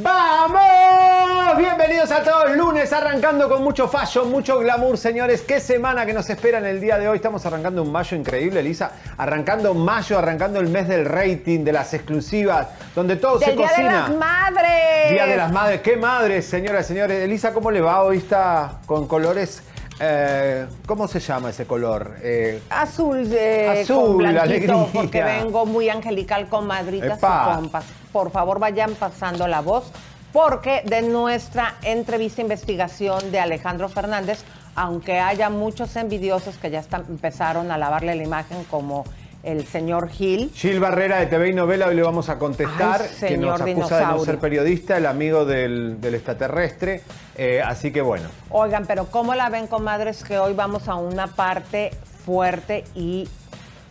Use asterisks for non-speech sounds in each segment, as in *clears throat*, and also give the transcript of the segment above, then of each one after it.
¡Vamos! Bienvenidos a todos, lunes arrancando con mucho fashion, mucho glamour, señores. ¿Qué semana que nos espera en el día de hoy? Estamos arrancando un mayo increíble, Elisa. Arrancando mayo, arrancando el mes del rating, de las exclusivas, donde todo se Del Día cocina. de las Madres. Día de las Madres, qué madres, señoras y señores. Elisa, ¿cómo le va? Hoy está con colores. Eh, ¿Cómo se llama ese color? Eh, Azul, eh, Azul, con alegría. porque vengo muy angelical con madritas Epa. y compas. Por favor, vayan pasando la voz, porque de nuestra entrevista investigación de Alejandro Fernández, aunque haya muchos envidiosos que ya están, empezaron a lavarle la imagen como el señor Gil, Gil Barrera de TV y Novela, hoy le vamos a contestar, Ay, que nos acusa de no ser periodista, el amigo del, del extraterrestre. Eh, así que bueno, Oigan, pero ¿cómo la ven, comadres? Que hoy vamos a una parte fuerte y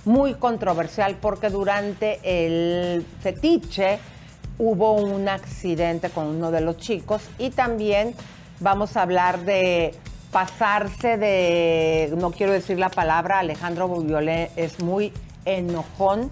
muy controversial porque durante el fetiche hubo un accidente con uno de los chicos y también vamos a hablar de pasarse de, no quiero decir la palabra, Alejandro Violé es muy enojón.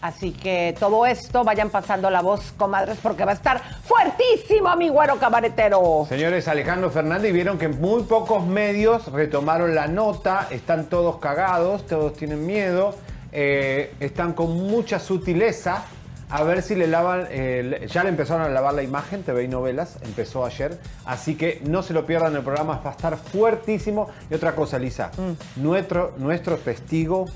Así que todo esto, vayan pasando la voz, comadres, porque va a estar fuertísimo, mi güero cabaretero. Señores, Alejandro Fernández, vieron que muy pocos medios retomaron la nota, están todos cagados, todos tienen miedo, eh, están con mucha sutileza. A ver si le lavan, eh, ya le empezaron a lavar la imagen, TV y novelas, empezó ayer, así que no se lo pierdan, el programa va a estar fuertísimo. Y otra cosa, Lisa, nuestro, nuestro testigo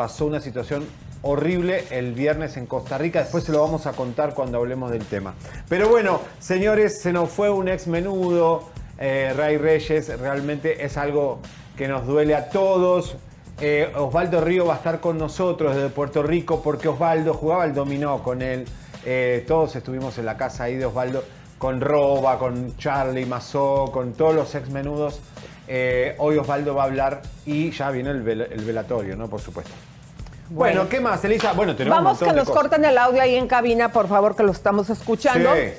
pasó una situación horrible el viernes en Costa Rica. Después se lo vamos a contar cuando hablemos del tema. Pero bueno, señores, se nos fue un ex menudo, eh, Ray Reyes. Realmente es algo que nos duele a todos. Eh, Osvaldo Río va a estar con nosotros desde Puerto Rico porque Osvaldo jugaba el dominó con él. Eh, todos estuvimos en la casa ahí de Osvaldo con Roba, con Charlie Mazó, con todos los ex menudos. Hoy Osvaldo va a hablar y ya viene el velatorio, ¿no? Por supuesto. Bueno. ¿qué más, Elisa? Bueno, tenemos Vamos que nos cosas. corten el audio ahí en cabina, por favor, que lo estamos escuchando. Sí.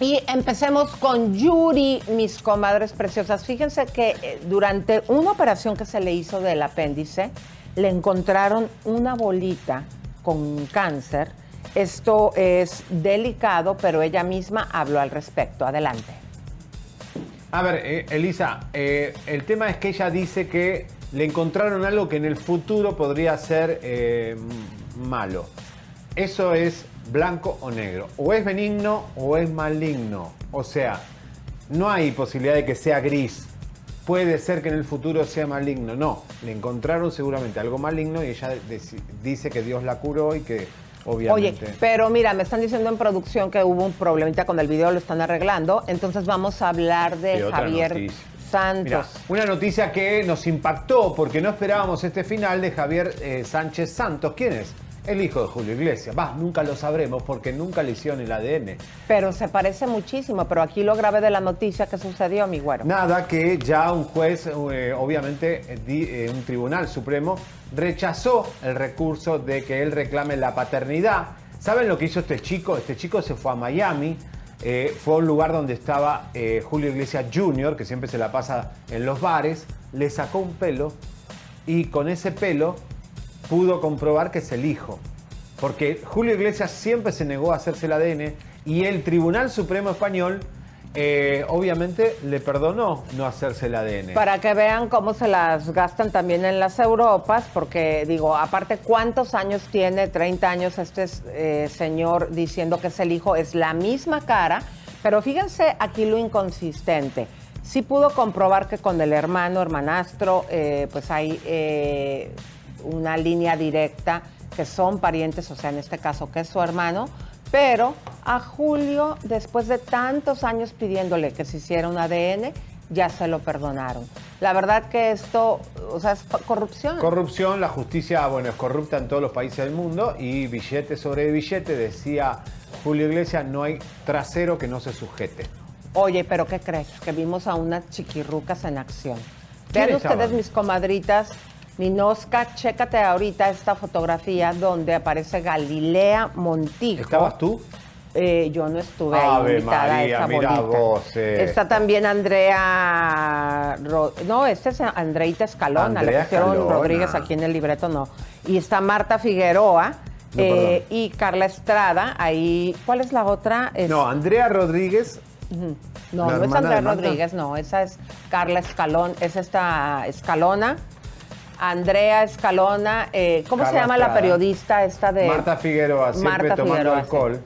Y empecemos con Yuri, mis comadres preciosas. Fíjense que eh, durante una operación que se le hizo del apéndice, le encontraron una bolita con cáncer. Esto es delicado, pero ella misma habló al respecto. Adelante. A ver, eh, Elisa, eh, el tema es que ella dice que le encontraron algo que en el futuro podría ser eh, malo. Eso es blanco o negro. O es benigno o es maligno. O sea, no hay posibilidad de que sea gris. Puede ser que en el futuro sea maligno. No, le encontraron seguramente algo maligno y ella dice que Dios la curó y que Oye, obviamente... pero mira, me están diciendo en producción que hubo un problemita con el video, lo están arreglando. Entonces vamos a hablar de Javier noticia. Santos. Mirá, una noticia que nos impactó porque no esperábamos este final de Javier eh, Sánchez Santos. ¿Quién es? El hijo de Julio Iglesias. Nunca lo sabremos porque nunca le hicieron el ADN. Pero se parece muchísimo, pero aquí lo grave de la noticia que sucedió, mi güero. Nada que ya un juez, eh, obviamente di- eh, un tribunal supremo, rechazó el recurso de que él reclame la paternidad. ¿Saben lo que hizo este chico? Este chico se fue a Miami, eh, fue a un lugar donde estaba eh, Julio Iglesias Jr., que siempre se la pasa en los bares, le sacó un pelo y con ese pelo pudo comprobar que es el hijo. porque Julio Iglesias siempre se negó a hacerse el ADN y el Tribunal Supremo Español eh, obviamente le perdonó no hacerse el ADN. Para que vean cómo se las gastan también en las Europas, porque digo, aparte, ¿cuántos años tiene? 30 años este eh, señor diciendo que es el hijo, es la misma cara, pero fíjense aquí lo inconsistente. Sí pudo comprobar que con el hermano, hermanastro, eh, pues hay una línea directa, que son parientes, o sea, en este caso que es su hermano, pero a Julio, después de tantos años pidiéndole que se hiciera un ADN, ya se lo perdonaron. La verdad que esto, o sea, es corrupción. Corrupción, la justicia, bueno, es corrupta en todos los países del mundo y billete sobre billete, decía Julio Iglesias, no hay trasero que no se sujete. Oye, pero ¿qué crees? Que vimos a unas chiquirrucas en acción. Vean ustedes, mis comadritas, Ninoska, chécate ahorita esta fotografía donde aparece Galilea Montijo. ¿Estabas tú? Eh, yo no estuve ahí invitada a esa mira eh. Está también Andrea... No, este es Andreita Escalona, le pusieron Rodríguez aquí en el libreto, no. Y está Marta Figueroa. Eh, y Carla Estrada, ahí, ¿cuál es la otra? No, Andrea Rodríguez. No, no es Andrea Rodríguez, no, esa es Carla Escalón, es esta Escalona. Andrea Escalona, eh, ¿cómo se llama la periodista esta de...? Marta Figueroa, siempre tomando alcohol.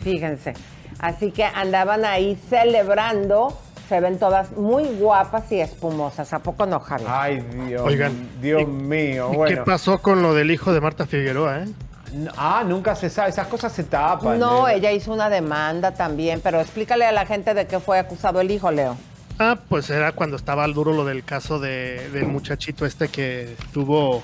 Fíjense, así que andaban ahí celebrando, se ven todas muy guapas y espumosas, ¿a poco no, Javier? Ay, Dios, Oigan, Dios mío. ¿Qué pasó con lo del hijo de Marta Figueroa, eh? Ah, nunca se sabe, esas cosas se tapan. No, ella hizo una demanda también, pero explícale a la gente de qué fue acusado el hijo, Leo. Ah, pues era cuando estaba al duro lo del caso de, del muchachito este que tuvo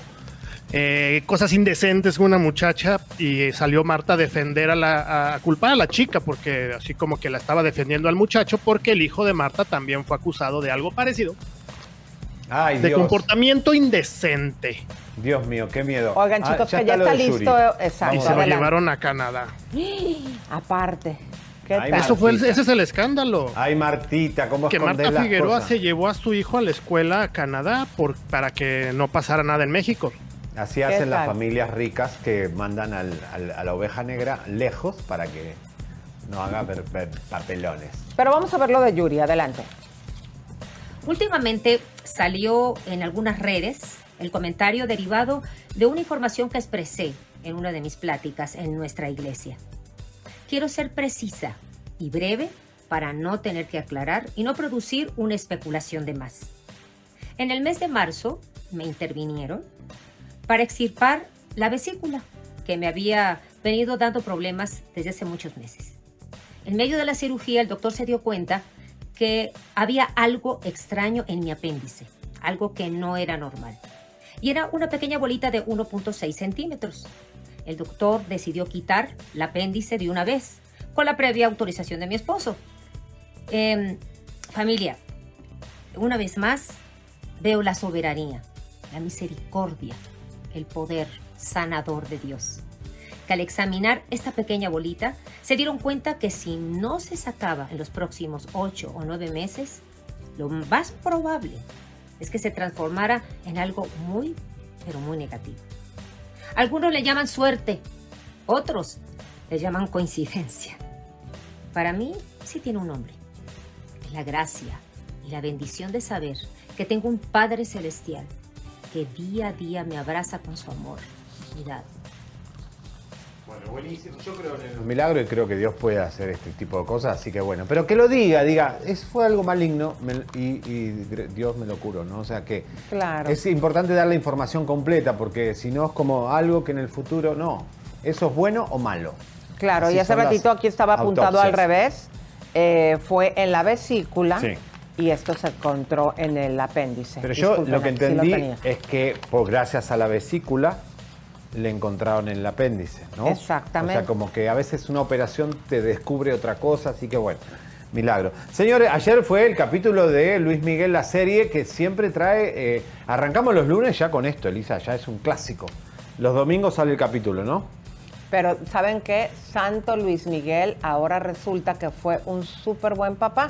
eh, cosas indecentes con una muchacha y salió Marta a defender a la a culpar a la chica porque así como que la estaba defendiendo al muchacho porque el hijo de Marta también fue acusado de algo parecido. Ay, de comportamiento indecente. Dios mío, qué miedo. Oigan, ah, chicos, que ya está, listo. Exacto, y se lo llevaron a Canadá. *gasps* Aparte. Eso fue ese es el escándalo. Ay, Martita, ¿cómo Que Marta Figueroa se llevó a su hijo a la escuela a Canadá por, para que no pasara nada en México. Así hacen las familias ricas que mandan a la oveja negra lejos para que no haga papelones. Pero vamos a ver lo de Yuri, adelante. Últimamente salió en algunas redes el comentario derivado de una información que expresé en una de mis pláticas en nuestra iglesia. Quiero ser precisa y breve para no tener que aclarar y no producir una especulación de más. En el mes de marzo me intervinieron para extirpar la vesícula que me había venido dando problemas desde hace muchos meses. En medio de la cirugía el doctor se dio cuenta que había algo extraño en mi apéndice, algo que no era normal. Y era una pequeña bolita de 1.6 centímetros el doctor decidió quitar el apéndice de una vez, con la previa autorización de mi esposo. Em, familia, una vez más veo la soberanía, la misericordia, el poder sanador de Dios. Que al examinar esta pequeña bolita, se dieron cuenta que si no se sacaba en los próximos ocho o nueve meses, lo más probable es que se transformara en algo muy, pero muy negativo. Algunos le llaman suerte, otros le llaman coincidencia. Para mí sí tiene un nombre. La gracia y la bendición de saber que tengo un Padre Celestial que día a día me abraza con su amor y Bueno, buenísimo. Yo creo en el milagro y creo que Dios puede hacer este tipo de cosas, así que bueno. Pero que lo diga, diga, es, fue algo maligno y, y, Dios me lo curó, ¿no? O sea que claro. es importante dar la información completa porque si no es como algo que en el futuro, no. ¿Eso es bueno o malo? Claro, y hace ratito aquí estaba apuntado al revés. Eh, fue en la vesícula. Y esto se encontró en el apéndice. Pero yo lo que entendí es que, por gracias a la vesícula, le encontraron en el apéndice, ¿no? Exactamente. O sea, como que a veces una operación te descubre otra cosa, así que bueno, milagro. Señores, ayer fue el capítulo de Luis Miguel, la serie que siempre trae. Eh, arrancamos los lunes ya con esto, Elisa, ya es un clásico. Los domingos sale el capítulo, ¿no? Pero ¿saben qué? Santo Luis Miguel ahora resulta que fue un súper buen papá.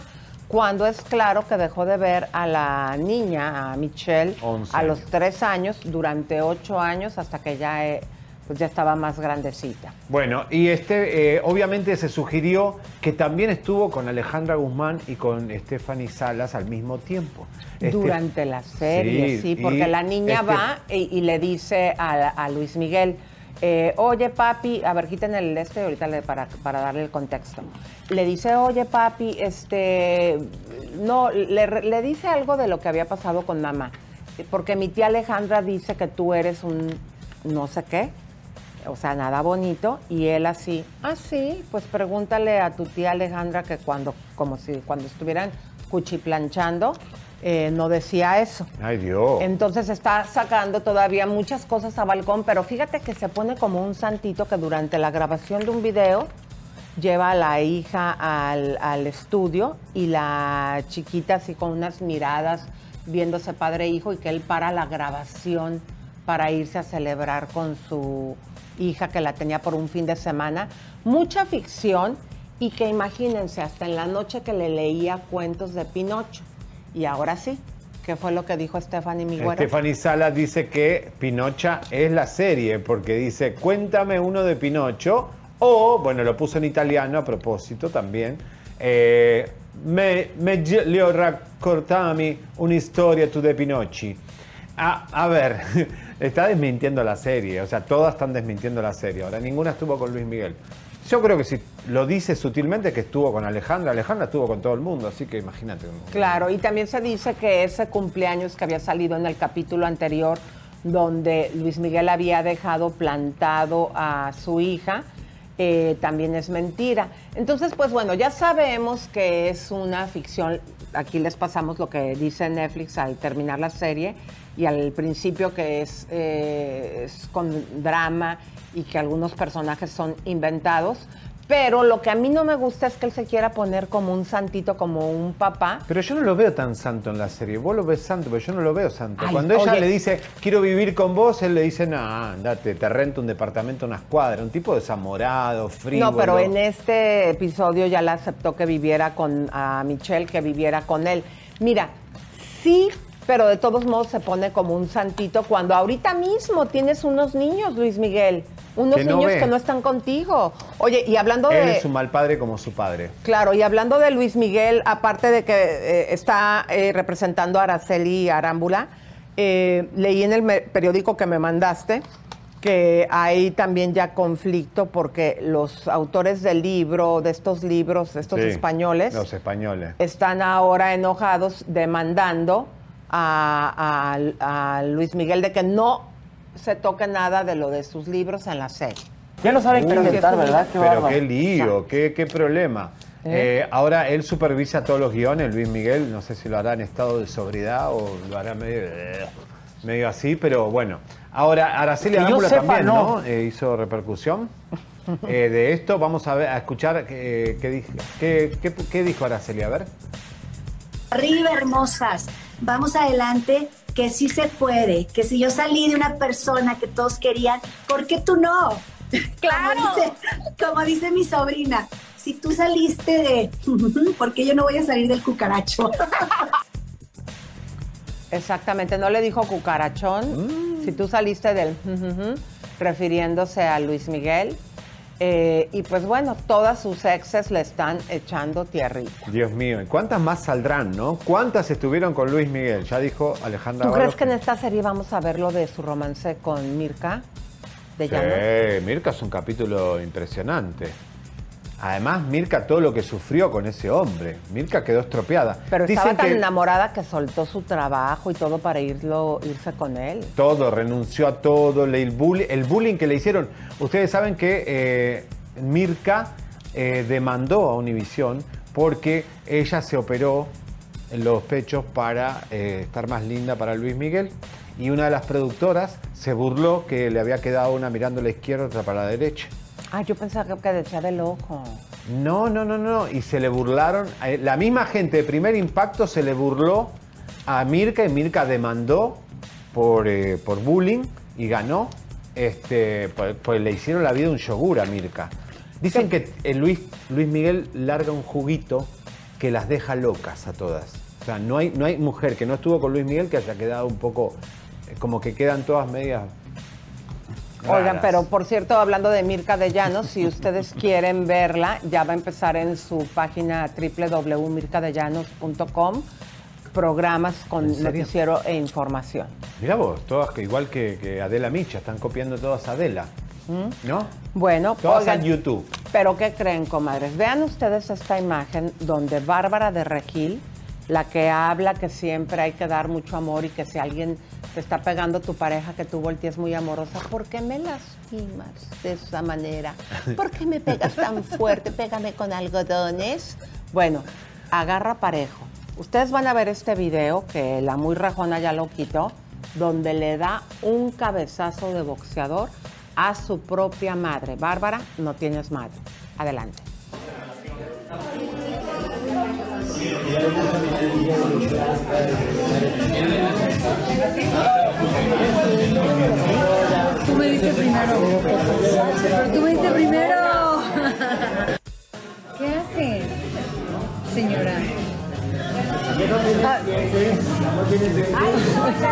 Cuando es claro que dejó de ver a la niña, a Michelle, a los tres años, durante ocho años, hasta que ya eh, pues ya estaba más grandecita. Bueno, y este, eh, obviamente se sugirió que también estuvo con Alejandra Guzmán y con Stephanie Salas al mismo tiempo. Este- Durante la serie, sí, porque la niña este- va y, y le dice a, a Luis Miguel, eh, oye papi, a ver, quiten el este ahorita le- para, para darle el contexto. Le dice, oye papi, este, no, le, le dice algo de lo que había pasado con mamá, porque mi tía Alejandra dice que tú eres un no sé qué, o sea, nada bonito, y él así, ah, sí, pues pregúntale a tu tía Alejandra que cuando, como si cuando estuvieran cuchiplanchando, eh, no decía eso. Ay, Dios. Entonces está sacando todavía muchas cosas a balcón, pero fíjate que se pone como un santito que durante la grabación de un video lleva a la hija al, al estudio y la chiquita así con unas miradas viéndose padre e hijo y que él para la grabación para irse a celebrar con su hija que la tenía por un fin de semana. Mucha ficción y que imagínense hasta en la noche que le leía cuentos de Pinocho. Y ahora sí, ¿qué fue lo que dijo Stephanie Miguel? Stephanie Salas dice que Pinocha es la serie, porque dice, cuéntame uno de Pinocho, o, bueno, lo puso en italiano a propósito también, eh, me, me le raccontami una historia tu de Pinocchi. A ver, *laughs* está desmintiendo la serie, o sea, todas están desmintiendo la serie, ahora ninguna estuvo con Luis Miguel. Yo creo que si lo dice sutilmente que estuvo con Alejandra, Alejandra estuvo con todo el mundo, así que imagínate. Claro, y también se dice que ese cumpleaños que había salido en el capítulo anterior, donde Luis Miguel había dejado plantado a su hija, eh, también es mentira. Entonces, pues bueno, ya sabemos que es una ficción. Aquí les pasamos lo que dice Netflix al terminar la serie y al principio que es, eh, es con drama y que algunos personajes son inventados. Pero lo que a mí no me gusta es que él se quiera poner como un santito, como un papá. Pero yo no lo veo tan santo en la serie. Vos lo ves santo, pero yo no lo veo santo. Ay, Cuando ella oye. le dice, quiero vivir con vos, él le dice, no, andate, te rento un departamento, una escuadra. Un tipo desamorado, frío. No, pero en este episodio ya la aceptó que viviera con a Michelle, que viviera con él. Mira, sí, pero de todos modos se pone como un santito cuando ahorita mismo tienes unos niños, Luis Miguel. Unos Que no niños ve. que no están contigo. Oye, y hablando Él de. es un mal padre como su padre. Claro, y hablando de Luis Miguel, aparte de que eh, está eh, representando a Araceli Arámbula, eh, leí en el periódico que me mandaste que hay también ya conflicto porque los autores del libro, de estos libros, estos Sí, españoles, Los españoles. están ahora enojados demandando a, a- a Luis Miguel de que no se toque nada de lo de sus libros en la serie. Ya lo saben qué inventar, ¿verdad? Qué Pero qué lío, qué, qué problema. ¿Eh? Eh, ahora él supervisa todos los guiones, Luis Miguel, no sé si lo hará en estado de sobriedad o lo hará medio, medio así, pero bueno. Ahora, Araceli Arámbula sepa, también, ¿no? no. Eh, hizo repercusión *laughs* eh, de esto. Vamos a, ver, a escuchar eh, qué, qué- qué- qué dijo Araceli, a ver. Arriba, hermosas. Vamos adelante, que sí se puede. Que si yo salí de una persona que todos querían, ¿por qué tú no? *laughs* Claro. Como dice, como dice mi sobrina, si tú saliste de, *laughs* ¿por qué yo no voy a salir del cucaracho? *laughs* Exactamente, no le dijo cucarachón. Si tú saliste del refiriéndose a Luis Miguel. Eh, y pues bueno, todas sus exes le están echando tierrita. Dios mío, ¿y cuántas más saldrán, no? ¿Cuántas estuvieron con Luis Miguel? Ya dijo Alejandra ¿Tú crees que en esta serie vamos a ver lo de su romance con Mirka? De? Sí, Mirka es un capítulo impresionante. Además, Mirka todo lo que sufrió con ese hombre. Mirka quedó estropeada. Pero Dicen estaba tan que enamorada que soltó su trabajo y todo para irlo, irse con él. todo, renunció a todo, el, bullying, el bullying que le hicieron. Ustedes saben que eh, Mirka eh, demandó a Univisión porque ella se operó en los pechos para eh, estar más linda para Luis Miguel. Y una de las productoras se burló que le había quedado una mirando a la izquierda, otra para la derecha. Ah, yo pensaba que decía del ojo. No, no, no, no. Y se le burlaron. eh, La misma gente de primer impacto se le burló a Mirka y Mirka demandó por, eh, por bullying y ganó. Este, pues, pues le hicieron la vida un yogur a Mirka. Dicen que eh, Luis, Luis Miguel larga un juguito que las deja locas a todas. O sea, no hay, no hay mujer que no estuvo con Luis Miguel que haya quedado un poco, como que quedan todas medias Oigan, pero por cierto, hablando de Mirka de Llanos, si ustedes *laughs* quieren verla, ya va a empezar en su página www.mircadellanos.com programas con noticiero e información. Mira vos, todas que igual que, que Adela Micha, están copiando todas a Adela. ¿No? Bueno, Todas oigan, en YouTube. pero ¿qué creen, comadres? Vean ustedes esta imagen donde Bárbara de Regil, la que habla que siempre hay que dar mucho amor y que si alguien te está pegando tu pareja que tú voltees muy amorosa, ¿por qué me lastimas de esa manera? ¿Por qué me pegas tan fuerte? Pégame con algodones. Bueno, agarra parejo. Ustedes van a ver este video que la muy rajona ya lo quitó, donde le da un cabezazo de boxeador a su propia madre. Bárbara, no tienes madre. Adelante. Tú me diste primero. Tú me diste primero. ¿Qué hace? Señora. Ah.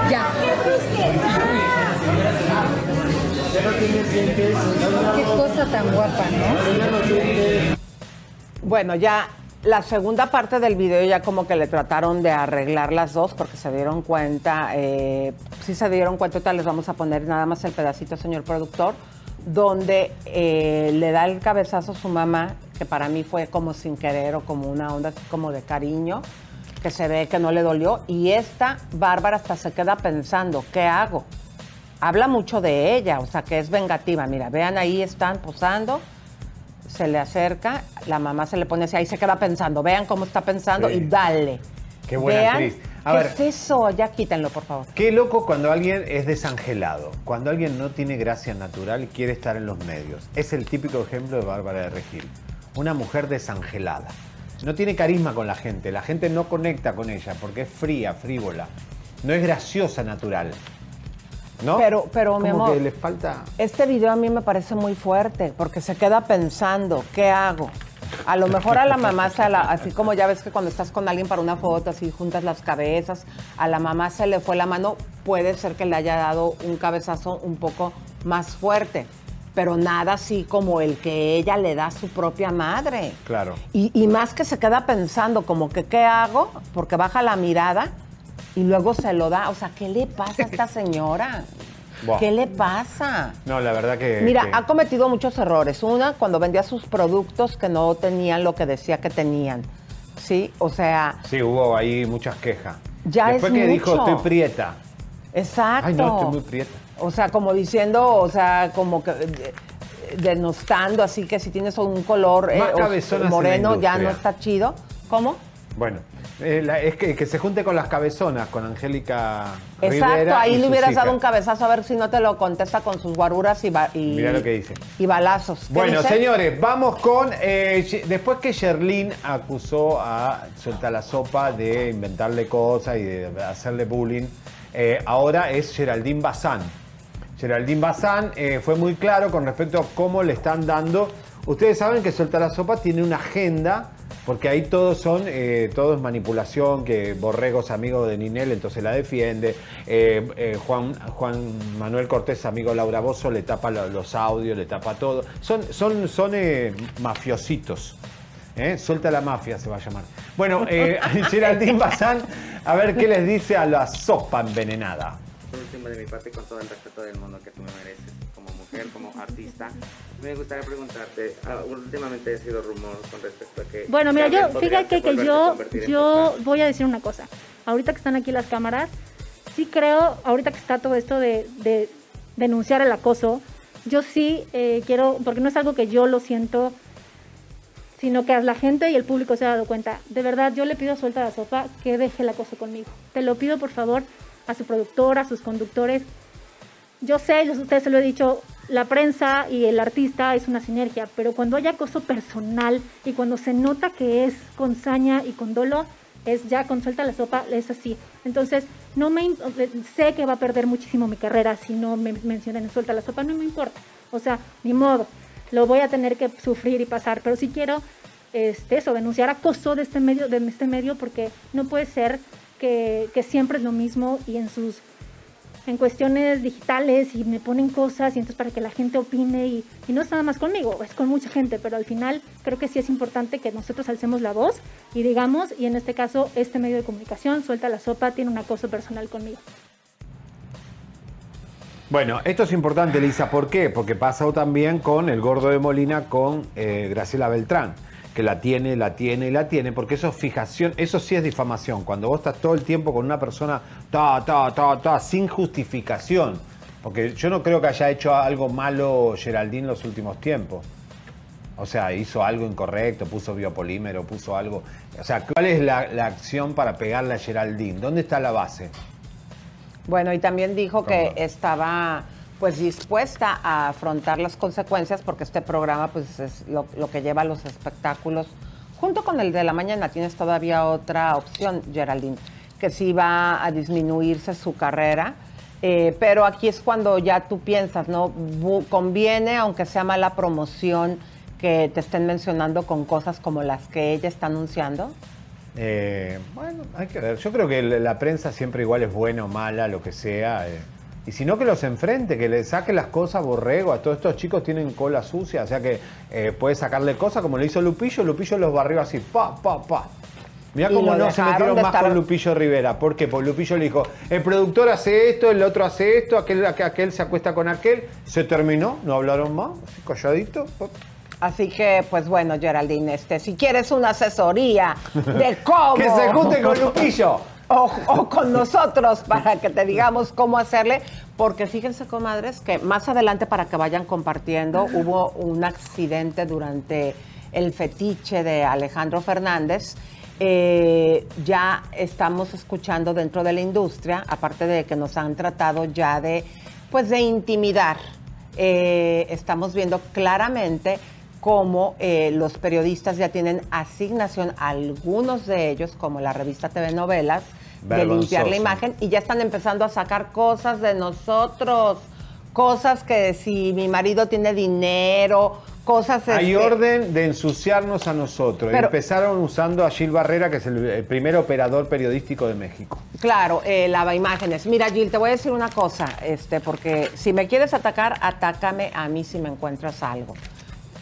Ya. Qué cosa tan guapa, ¿no? Bueno, ya la segunda parte del video ya como que le trataron de arreglar las dos porque se dieron cuenta, eh, sí se dieron cuenta, ahorita les vamos a poner nada más el pedacito, señor productor, donde eh, le da el cabezazo a su mamá, que para mí fue como sin querer o como una onda así como de cariño, que se ve que no le dolió, y esta Bárbara hasta se queda pensando, ¿qué hago? Habla mucho de ella, o sea que es vengativa, mira, vean ahí están posando, se le acerca, la mamá se le pone así, ahí se queda pensando, vean cómo está pensando Sí. y dale. Qué buena vean, actriz. A ¿Qué ver. es eso? Ya quítenlo, por favor. Qué loco cuando alguien es desangelado, cuando alguien no tiene gracia natural y quiere estar en los medios. Es el típico ejemplo de Bárbara de Regil. Una mujer desangelada. No tiene carisma con la gente, la gente no conecta con ella porque es fría, frívola. No es graciosa natural. ¿No? Pero- pero, mi amor, que le falta. Este video a mí me parece muy fuerte porque se queda pensando, ¿qué hago? A lo mejor a la mamá, se la- así como ya ves que cuando estás con alguien para una foto, así juntas las cabezas, a la mamá se le fue la mano, puede ser que le haya dado un cabezazo un poco más fuerte, pero nada así como el que ella le da a su propia madre. Claro. Y, y más que se queda pensando como que qué hago, porque baja la mirada y luego se lo da. O sea, ¿qué le pasa a esta *laughs* señora? ¿Qué le pasa? No, la verdad que. Mira, que- ha cometido muchos errores. Una, cuando vendía sus productos que no tenían lo que decía que tenían. Sí, o sea, Sí, hubo ahí muchas quejas. Ya Después es que dijo, estoy prieta. exacto. Ay, no, estoy muy prieta. O sea, como diciendo, o sea, como que eh, denostando así que si tienes un color eh, moreno ya no está chido. ¿Cómo? Bueno, eh, la- es que, que se junte con las cabezonas, con Angélica Exacto, Rivera ahí le hubieras dado un cabezazo a ver si no te lo contesta con sus guaruras y, ba- y, Mirá lo que dice. y balazos. ¿Qué Bueno, dice? señores, vamos con. eh, después que Sherlyn acusó a Suelta la Sopa de inventarle cosas y de hacerle bullying, eh, ahora es Geraldine Bazán. Geraldine Bazán fue muy claro con respecto a cómo le están dando. Ustedes saben que Suelta la Sopa tiene una agenda, porque ahí todos son, eh, todo es manipulación, que Borrego es amigo de Ninel, entonces la defiende. Eh, eh, Juan, Juan Manuel Cortés, amigo de Laura Bozo, le tapa lo- los audios, le tapa todo. Son, son, son eh, mafiositos. ¿eh? Suelta la mafia se va a llamar. Bueno, eh, *laughs* Geraldine Bazán, a ver qué les dice a la sopa envenenada. Por último, de mi parte, con todo el respeto del mundo que tú me mereces como mujer, como artista, me gustaría preguntarte, ah, últimamente ha sido rumor con respecto a que... Bueno, mira, yo, fíjate que yo, yo voy a decir una cosa. Ahorita que están aquí las cámaras, sí creo, ahorita que está todo esto de, de denunciar el acoso, yo sí eh, quiero, porque no es algo que yo lo siento, sino que la gente y el público se ha dado cuenta. De verdad, yo le pido a Suelta la Sopa que deje el acoso conmigo. Te lo pido, por favor, a su productor, a sus conductores. Yo sé, yo a ustedes se lo he dicho, la prensa y el artista es una sinergia, pero cuando hay acoso personal y cuando se nota que es con saña y con dolo, es ya con suelta la sopa, es así. Entonces, no me sé que va a perder muchísimo mi carrera si no me mencionan en suelta la sopa, no me importa. O sea, ni modo, lo voy a tener que sufrir y pasar, pero sí quiero este, eso, denunciar acoso de este medio, de este medio, porque no puede ser que, que siempre es lo mismo y en sus en cuestiones digitales y me ponen cosas y entonces para que la gente opine y, no es nada más conmigo, es con mucha gente, pero al final creo que sí es importante que nosotros alcemos la voz y digamos, y en este caso este medio de comunicación, Suelta la Sopa, tiene un acoso personal conmigo. Bueno, esto es importante, Lisa. ¿Por qué? Porque pasó también con el gordo de Molina, con eh, Graciela Beltrán, que la tiene, la tiene y la tiene, porque eso es fijación, eso sí es difamación. Cuando vos estás todo el tiempo con una persona, ta, ta, ta, ta, sin justificación. Porque yo no creo que haya hecho algo malo Geraldine los últimos tiempos. O sea, hizo algo incorrecto, puso biopolímero, puso algo. O sea, ¿cuál es la, la acción para pegarle a Geraldine? ¿Dónde está la base? Bueno, y también dijo que estaba pues dispuesta a afrontar las consecuencias porque este programa pues es lo, que lleva a los espectáculos junto con el de la mañana tienes todavía otra opción Geraldine que sí va a disminuirse su carrera eh, pero aquí es cuando ya tú piensas no conviene aunque sea mala promoción que te estén mencionando con cosas como las que ella está anunciando Eh, bueno, hay que ver. Yo creo que la la prensa siempre igual es buena o mala, lo que sea. eh. Y si no, que los enfrente, que le saque las cosas borrego. A todos estos chicos tienen cola sucia, o sea que eh, puede sacarle cosas como le hizo Lupillo. Lupillo los barrió así, pa, pa, pa. Mirá Y cómo no se metieron más estar- con Lupillo Rivera. ¿Por qué? Porque Lupillo le dijo, el productor hace esto, el otro hace esto, aquel, aquel se acuesta con aquel. Se terminó, no hablaron más, así calladito. Así que, pues bueno, Geraldine, este, si quieres una asesoría de *laughs* cómo. Que se junte con Lupillo. O, con nosotros para que te digamos cómo hacerle. Porque fíjense, comadres, que más adelante para que vayan compartiendo, hubo un accidente durante el fetiche de Alejandro Fernández. Eh, ya estamos escuchando dentro de la industria, aparte de que nos han tratado ya de, pues, de intimidar. Eh, estamos viendo claramente cómo eh, los periodistas ya tienen asignación, algunos de ellos, como la revista TV Novelas, de limpiar la imagen y ya están empezando a sacar cosas de nosotros, cosas que si mi marido tiene dinero, cosas... Hay este, orden de ensuciarnos a nosotros. Pero- Empezaron usando a Gil Barrera, que es el, el primer operador periodístico de México. Claro, eh, lava imágenes. Mira, Gil, te voy a decir una cosa, este, porque si me quieres atacar, atácame a mí si me encuentras algo.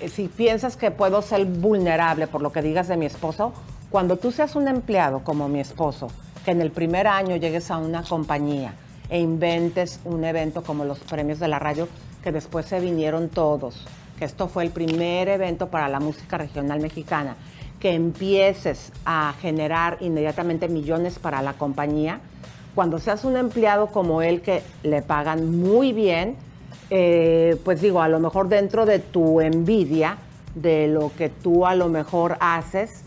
Eh, Si piensas que puedo ser vulnerable por lo que digas de mi esposo, cuando tú seas un empleado como mi esposo, que en el primer año llegues a una compañía e inventes un evento como los premios de la radio, que después se vinieron todos, que esto fue el primer evento para la música regional mexicana, que empieces a generar inmediatamente millones para la compañía, cuando seas un empleado como él que le pagan muy bien, eh, pues digo, a lo mejor dentro de tu envidia, de lo que tú a lo mejor haces,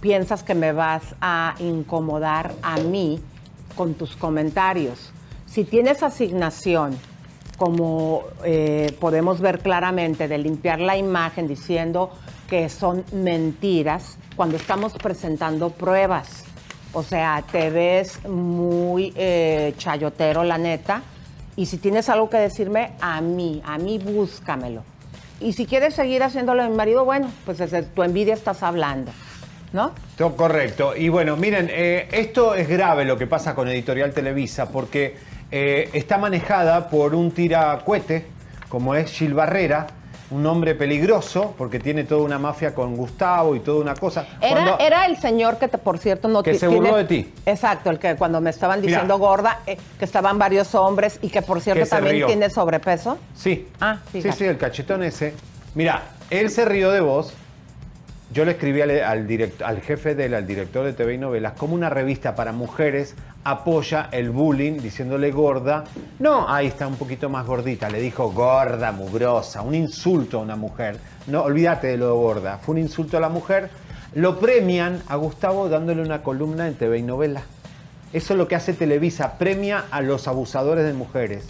piensas que me vas a incomodar a mí con tus comentarios. Si tienes asignación, como eh, podemos ver claramente, de limpiar la imagen diciendo que son mentiras, cuando estamos presentando pruebas. O sea, te ves muy eh, chayotero, la neta. Y si tienes algo que decirme, a mí, a mí búscamelo. Y si quieres seguir haciéndolo a mi marido, bueno, pues desde tu envidia estás hablando, ¿no? Todo correcto. Y bueno, miren, eh, esto es grave lo que pasa con Editorial Televisa, porque eh, está manejada por un tiracuete, como es Gil Barrera, un hombre peligroso, porque tiene toda una mafia con Gustavo y toda una cosa. Era, era el señor que, te, por cierto, no Que se burló de ti. Exacto, el que cuando me estaban diciendo gorda, eh, que estaban varios hombres y que, por cierto, Que también tiene sobrepeso. Sí. Ah, Sí, fíjate. sí, el cachetón ese. Mira, él se rió de vos. Yo le escribí al, al, direct- al jefe del al director de TV y novelas, como una revista para mujeres apoya el bullying diciéndole gorda. No, ahí está un poquito más gordita. Le dijo gorda, mugrosa, un insulto a una mujer. No, olvídate de lo de gorda. Fue un insulto a la mujer. Lo premian a Gustavo dándole una columna en TV y novelas. Eso es lo que hace Televisa, premia a los abusadores de mujeres.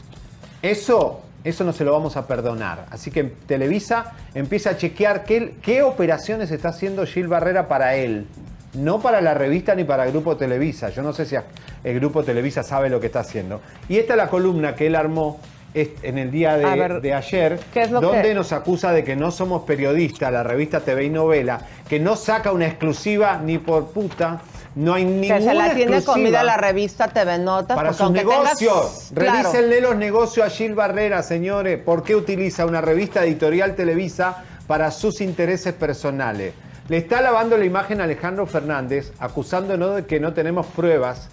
Eso, eso no se lo vamos a perdonar. Así que Televisa empieza a chequear qué, qué operaciones está haciendo Gil Barrera para él. No para la revista ni para Grupo Televisa. Yo no sé si el Grupo Televisa sabe lo que está haciendo. Y esta es la columna que él armó en el día de, ver, de ayer, ¿qué es lo donde que- nos acusa de que no somos periodistas, la revista TV y Novela, que no saca una exclusiva ni por puta, No hay ninguna Que se la tiene comida la revista TV Notas. para sus aunque tengas- negocios. Claro. Revísenle los negocios a Gil Barrera, señores. ¿Por qué utiliza una revista editorial Televisa para sus intereses personales? Le está lavando la imagen a Alejandro Fernández, acusándonos de que no tenemos pruebas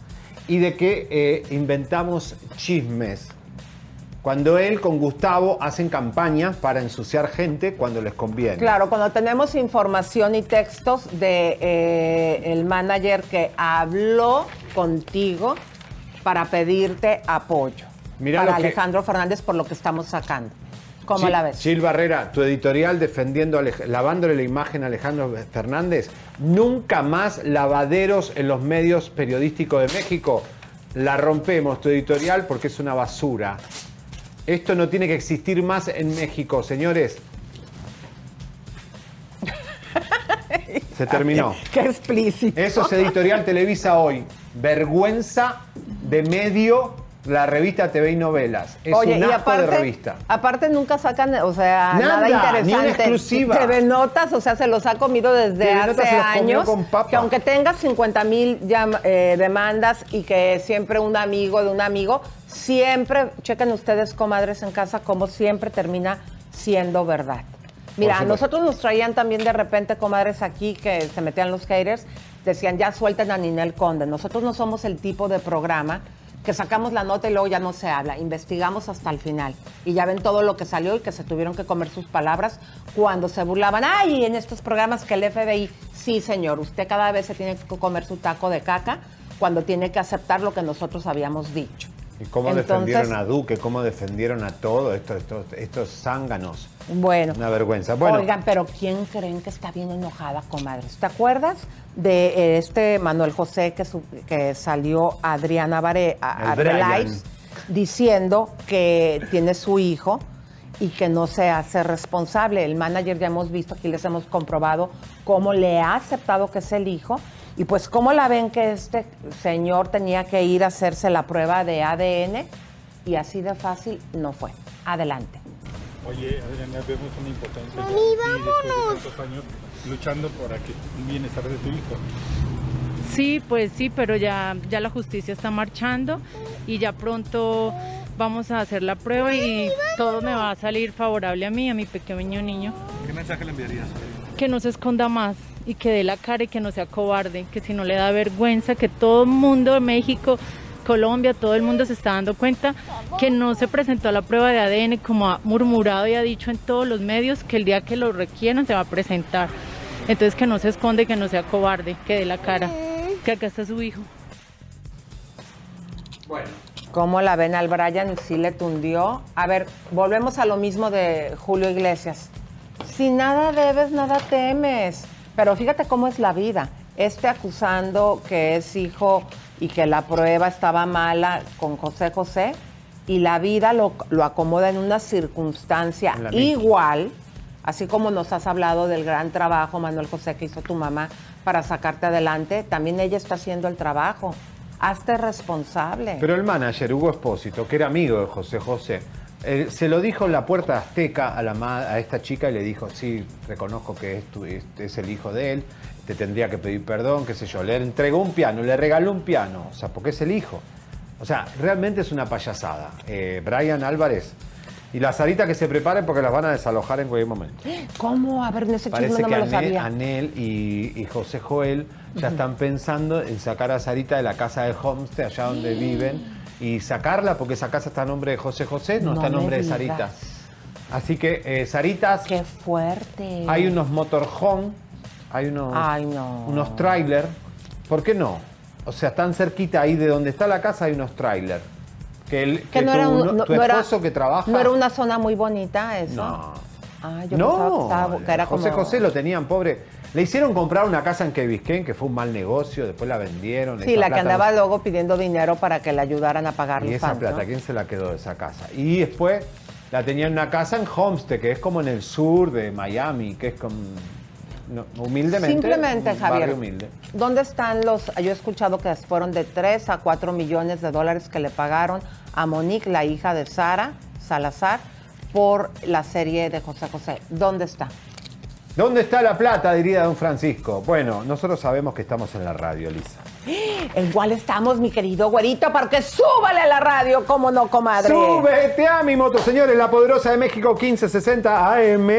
y de que eh, inventamos chismes. Cuando él con Gustavo hacen campañas para ensuciar gente cuando les conviene. Claro, cuando tenemos información y textos de eh, el manager que habló contigo para pedirte apoyo. Mira para lo que- Alejandro Fernández por lo que estamos sacando. ¿Cómo Gil- la ves? Gil Barrera, tu editorial defendiendo, lavándole la imagen a Alejandro Fernández. Nunca más lavaderos en los medios periodísticos de México. La rompemos, tu editorial, porque es una basura. Esto no tiene que existir más en México, señores. *laughs* Se terminó. *laughs* Qué explícito. Eso es editorial Televisa hoy. Vergüenza de medio la revista TV y Novelas. Es Oye, un y asco aparte, de revista. aparte nunca sacan, o sea, Nada, nada, ni interesante. una exclusiva. TV Notas, o sea, se los ha comido desde TV hace Notas se los comió años. con papa. Que aunque tengas 50 mil demandas y que siempre un amigo de un amigo, siempre, chequen ustedes, comadres en casa, como siempre termina siendo verdad. Mira, a nosotros nos traían también de repente comadres aquí que se metían los haters, decían ya suelten a Ninel Conde. Nosotros no somos el tipo de programa que sacamos la nota y luego ya no se habla. Investigamos hasta el final. Y ya ven todo lo que salió y que se tuvieron que comer sus palabras cuando se burlaban. Ay, en estos programas que el FBI, sí señor, usted cada vez se tiene que comer su taco de caca cuando tiene que aceptar lo que nosotros habíamos dicho. ¿Y cómo Entonces- defendieron a Duque? ¿Cómo defendieron a todos estos, estos, estos zánganos? Bueno. Una vergüenza. Bueno, Oigan, pero ¿quién creen que está bien enojada, comadres? ¿Te acuerdas de eh, este Manuel José que, su- que salió a Adriana Bare, a, a diciendo que tiene su hijo y que no se hace responsable? El manager ya hemos visto, aquí les hemos comprobado cómo le ha aceptado que es el hijo. Y pues, ¿cómo la ven que este señor tenía que ir a hacerse la prueba de ADN? Y así de fácil no fue. Adelante. Oye, Adriana, vemos una impotencia de ti después de años luchando por aquí el bienestar de tu hijo. Sí, pues sí, pero ya, ya la justicia está marchando y ya pronto vamos a hacer la prueba y todo me va a salir favorable a mí, a mi pequeño niño. ¿Qué mensaje le enviarías? Que no se esconda más y que dé la cara y que no sea cobarde, que si no le da vergüenza, que todo el mundo de México, Colombia, todo el mundo se está dando cuenta que no se presentó a la prueba de ADN como ha murmurado y ha dicho en todos los medios que el día que lo requieran se va a presentar. Entonces que no se esconde, que no sea cobarde, que dé la cara, que acá está su hijo. ¿Cómo la ven al Brian? Sí le tundió. A ver, volvemos a lo mismo de Julio Iglesias. Si nada debes, nada temes. Pero fíjate cómo es la vida. Este acusando que es hijo y que la prueba estaba mala con José José y la vida lo, lo acomoda en una circunstancia igual, así como nos has hablado del gran trabajo, Manuel José, que hizo tu mamá para sacarte adelante, también ella está haciendo el trabajo. Hazte responsable. pero el manager, Hugo Espósito, que era amigo de José José, eh, se lo dijo en la puerta azteca a, la ma- a esta chica y le dijo, sí, reconozco que es, tu- es, es el hijo de él, te tendría que pedir perdón, qué sé yo. Le entregó un piano, le regaló un piano, o sea, porque es el hijo. O sea, realmente es una payasada. Eh, Brian Álvarez. Y la Sarita que se preparen porque las van a desalojar en cualquier momento. ¿Cómo? A ver, en ese Parece no que me lo Anel, sabía. Anel y, y José Joel ya están pensando en sacar a Sarita de la casa de Homestead, allá donde viven, y sacarla porque esa casa está a nombre de José José, no, No está a nombre de. Sarita. Así que, eh, Saritas, ¡Qué fuerte! hay unos motorhome, hay unos, Ay, no. unos trailer. ¿Por qué no? O sea, están cerquita ahí de donde está la casa hay unos trailer. Que, el, Que no tu, era un- no- no- tu no era- esposo que trabaja... ¿No era una zona muy bonita eso? No. Ah, yo pensaba que, No, estaba- que era José como... José lo tenían pobre. Le hicieron comprar una casa en Biscayne, que fue un mal negocio, después la vendieron. Sí, la que andaba luego pidiendo dinero para que le ayudaran a pagar Y los esa plata, ¿no? ¿quién se la quedó de esa casa? Y después la tenían en una casa en Homestead, que es como en el sur de Miami, que es como no, humildemente. Simplemente, Javier, humilde. ¿dónde están los...? Yo he escuchado que fueron de 3 a 4 millones de dólares que le pagaron a Monique, la hija de Sara Salazar, por la serie de José José. ¿Dónde está? ¿Dónde está la plata? Diría don Francisco. Bueno, nosotros sabemos que estamos en la radio, Lisa. ¿En cuál estamos, mi querido güerito? Porque súbale a la radio, ¿cómo no, comadre? Súbete a mi moto, señores, la poderosa de México 1560 AM.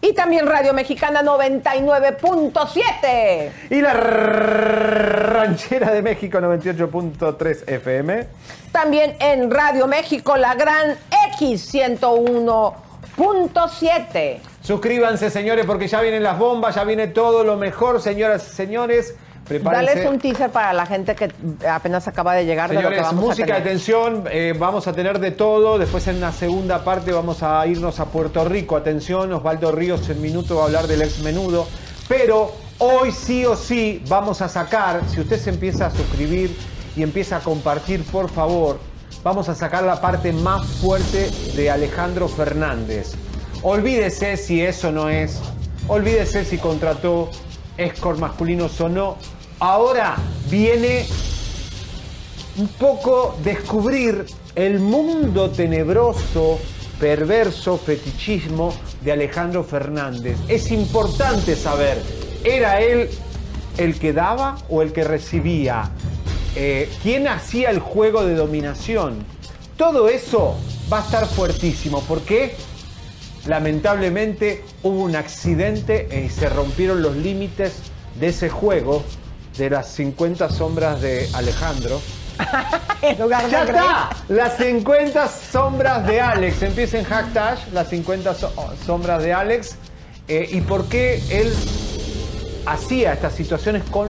Y también Radio Mexicana 99.7. Y la ranchera de México 98.3 FM. También en Radio México, la gran X 101.7. Suscríbanse, señores, porque ya vienen las bombas, ya viene todo lo mejor, señoras y señores. Prepárense. Dales un teaser para la gente que apenas acaba de llegar Señores, de lo que vamos música, a tener. atención, eh, vamos a tener de todo. Después en la segunda parte vamos a irnos a Puerto Rico. Atención, Osvaldo Ríos en minuto va a hablar del ex menudo. Pero hoy sí o sí vamos a sacar, si usted se empieza a suscribir y empieza a compartir, por favor, vamos a sacar la parte más fuerte de Alejandro Fernández. Olvídese si eso no es, olvídese si contrató escort masculinos o no. Ahora viene un poco descubrir el mundo tenebroso, perverso, fetichismo de Alejandro Fernández. Es importante saber, ¿era él el que daba o el que recibía? Eh, ¿Quién hacía el juego de dominación? Todo eso va a estar fuertísimo porque lamentablemente hubo un accidente y se rompieron los límites de ese juego de las 50 sombras de Alejandro. *laughs* en lugar de ¡Ya está! Las 50 sombras de Alex. Empieza en hashtag las 50 so- sombras de Alex. Eh, ¿Y por qué él hacía estas situaciones con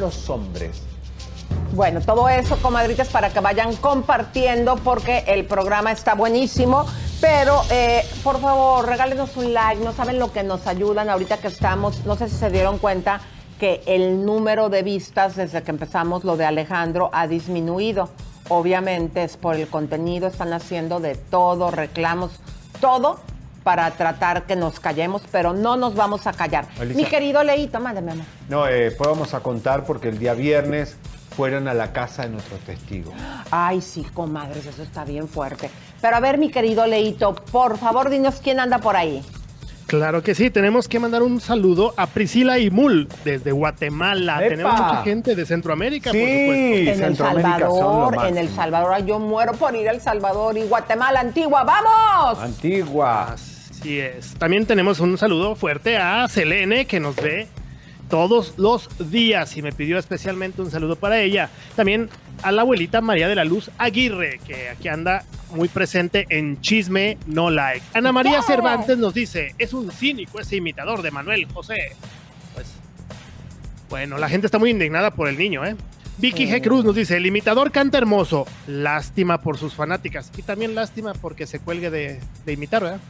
Los hombres? Bueno, todo eso, comadritas, para que vayan compartiendo porque el programa está buenísimo. Pero, eh, por favor, regálenos un like. No saben lo que nos ayudan ahorita que estamos. No sé si se dieron cuenta que el número de vistas desde que empezamos lo de Alejandro ha disminuido. Obviamente es por el contenido, están haciendo de todo, reclamos, todo para tratar que nos callemos, pero no nos vamos a callar. Elisa. Mi querido Leito, mándame, amor. No, eh, después vamos a contar porque el día viernes fueron a la casa de nuestros testigos. Ay, sí, comadres, eso está bien fuerte. Pero a ver, mi querido Leito, por favor, dinos quién anda por ahí. Claro que sí, tenemos que mandar un saludo a Priscila Imul desde Guatemala. ¡Epa! Tenemos mucha gente de Centroamérica, por supuesto. En El Salvador, en El Salvador, yo muero por ir al Salvador y Guatemala antigua, ¡vamos! Antigua. Así es. También tenemos un saludo fuerte a Selene, que nos ve todos los días y me pidió especialmente un saludo para ella. También a la abuelita María de la Luz Aguirre, que aquí anda muy presente en Chisme No Like. Ana María. Cervantes nos dice, es un cínico ese imitador de Manuel José. Pues, bueno, la gente está muy indignada por el niño, ¿eh? Vicky G. Cruz nos dice, el imitador canta hermoso, lástima por sus fanáticas y también lástima porque se cuelgue de, de imitar, ¿verdad?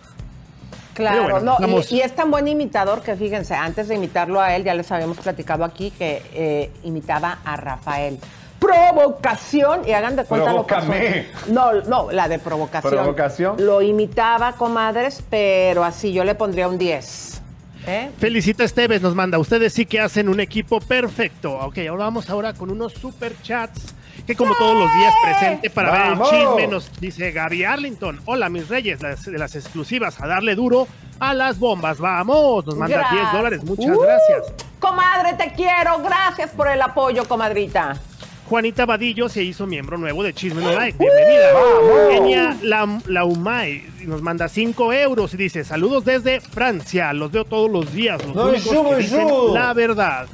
Claro, bueno, no, y- es tan buen imitador que fíjense, antes de imitarlo a él, ya les habíamos platicado aquí que eh, imitaba a Rafael. Provocación, y hagan de cuenta lo que Provócame. No, no, la de provocación. Provocación. Lo imitaba, comadres, pero así yo le pondría un 10. ¿Eh? Felicita Esteves nos manda, ustedes sí que hacen un equipo perfecto. Ok, ahora vamos ahora con unos super chats que como todos los días presente para ¡Vamos! ver el chisme nos dice Gaby Arlington. Hola mis reyes, las- de las exclusivas, a darle duro a las bombas. Vamos, nos manda Gra- 10 dólares, muchas Uh, gracias. Comadre, te quiero. Gracias por el apoyo, comadrita. Juanita Vadillo se hizo miembro nuevo de Chisme No Like. Bienvenida. Eugenia La- Laumay nos manda 5 euros y dice: Saludos desde Francia. Los veo todos los días. Los únicos que dicen la verdad.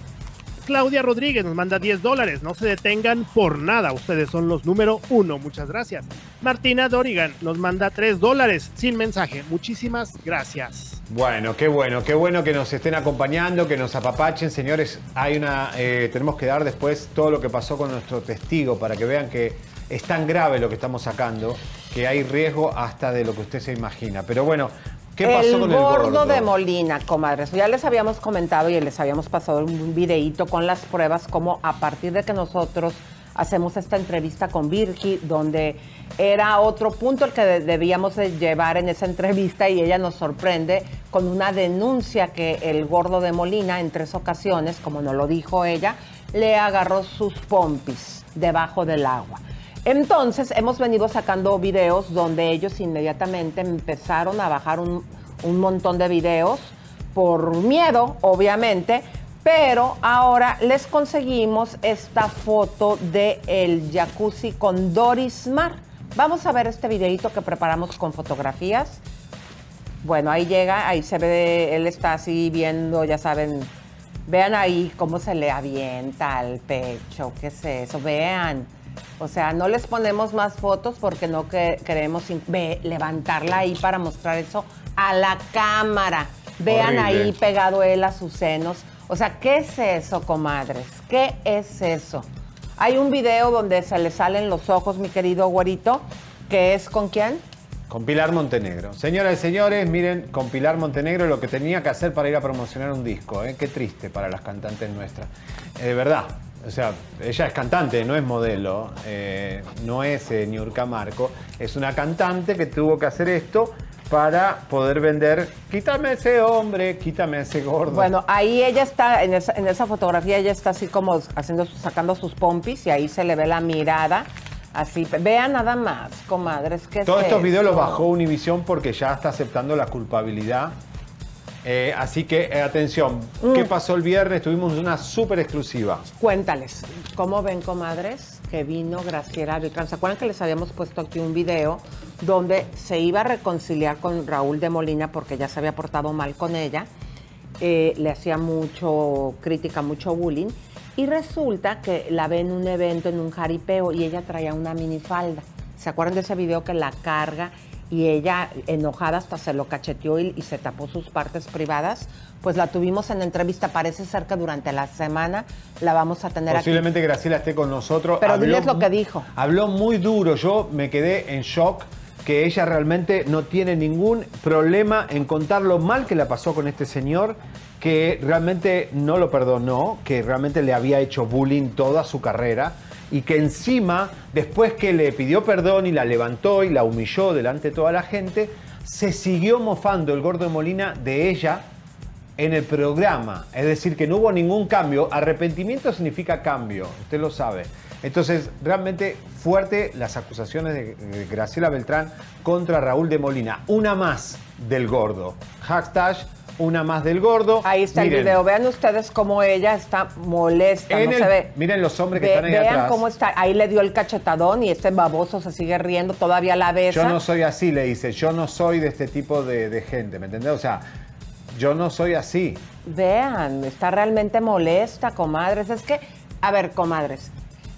Claudia Rodríguez nos manda 10 dólares. No se detengan por nada. Ustedes son los número uno. Muchas gracias. Martina Dorigan nos manda 3 dólares sin mensaje. Muchísimas gracias. Bueno, qué bueno, qué bueno que nos estén acompañando, que nos apapachen, señores. Hay una, eh, tenemos que dar después todo lo que pasó con nuestro testigo para que vean que es tan grave lo que estamos sacando que hay riesgo hasta de lo que usted se imagina. Pero bueno, ¿Qué pasó el con el gordo gordo? de Molina, comadres. Ya les habíamos comentado y les habíamos pasado un videíto con las pruebas, como a partir de que nosotros hacemos esta entrevista con Virgi, donde era otro punto el que de- debíamos de llevar en esa entrevista y ella nos sorprende con una denuncia que el gordo de Molina en tres ocasiones, como nos lo dijo ella, le agarró sus pompis debajo del agua. Entonces hemos venido sacando videos donde ellos inmediatamente empezaron a bajar un, un montón de videos por miedo, obviamente, pero ahora les conseguimos esta foto de el jacuzzi con Doris Mar. Vamos a ver este videito que preparamos con fotografías. Bueno, ahí llega, ahí se ve, él está así viendo, ya saben, vean ahí cómo se le avienta al pecho, ¿qué es eso? Vean. O sea, no les ponemos más fotos porque no que- queremos levantarla ahí para mostrar eso a la cámara. Vean Horrible. ahí pegado él a sus senos. O sea, ¿qué es eso, comadres? ¿Qué es eso? Hay un video donde se le salen los ojos, mi querido güerito, que es con quién? Con Pilar Montenegro. Señoras y señores, miren, con Pilar Montenegro lo que tenía que hacer para ir a promocionar un disco. ¿eh? Qué triste para las cantantes nuestras. Eh, de verdad. O sea, ella es cantante, no es modelo, eh, no es eh, Niurka Marco. Es una cantante que tuvo que hacer esto para poder vender. Quítame ese hombre, quítame ese gordo. Bueno, ahí ella está, en esa, en esa fotografía ella está así como haciendo, sacando sus pompis y ahí se le ve la mirada. Así, vean nada más, comadres, que Todos estos videos los bajó Univision porque ya está aceptando la culpabilidad. Eh, así que, eh, atención, ¿qué Mm. pasó el viernes? Tuvimos una súper exclusiva. Cuéntales, ¿cómo ven, comadres, que vino Graciela Beltrán? ¿Se acuerdan que les habíamos puesto aquí un video donde se iba a reconciliar con Raúl de Molina porque ya se había portado mal con ella? Eh, le hacía mucho crítica, mucho bullying. Y resulta que la ve en un evento, en un jaripeo, y ella traía una minifalda. ¿Se acuerdan de ese video que la carga y ella, enojada, hasta se lo cacheteó y, y se tapó sus partes privadas? Pues la tuvimos en entrevista, parece ser que durante la semana la vamos a tener aquí. Posiblemente Graciela esté con nosotros. Pero Habló diles lo que dijo. Habló muy duro. Yo me quedé en shock que ella realmente no tiene ningún problema en contar lo mal que le pasó con este señor, que realmente no lo perdonó, que realmente le había hecho bullying toda su carrera y que encima, después que le pidió perdón y la levantó y la humilló delante de toda la gente, se siguió mofando el gordo Molina de ella en el programa. Es decir, que no hubo ningún cambio. Arrepentimiento significa cambio, usted lo sabe. Entonces, realmente fuerte las acusaciones de, de Graciela Beltrán contra Raúl de Molina. Una más del gordo. Hashtag una más del gordo. Ahí está el video. Vean ustedes cómo ella está molesta, en no el- se ve. Miren los hombres que Ve- están ahí vean atrás. cómo está. Ahí le dio el cachetadón y este baboso se sigue riendo, todavía la besa. Yo no soy así, le dice. Yo no soy de este tipo de, de gente, ¿me entendés? O sea, yo no soy así. Vean, está realmente molesta, comadres. Es que, a ver, comadres,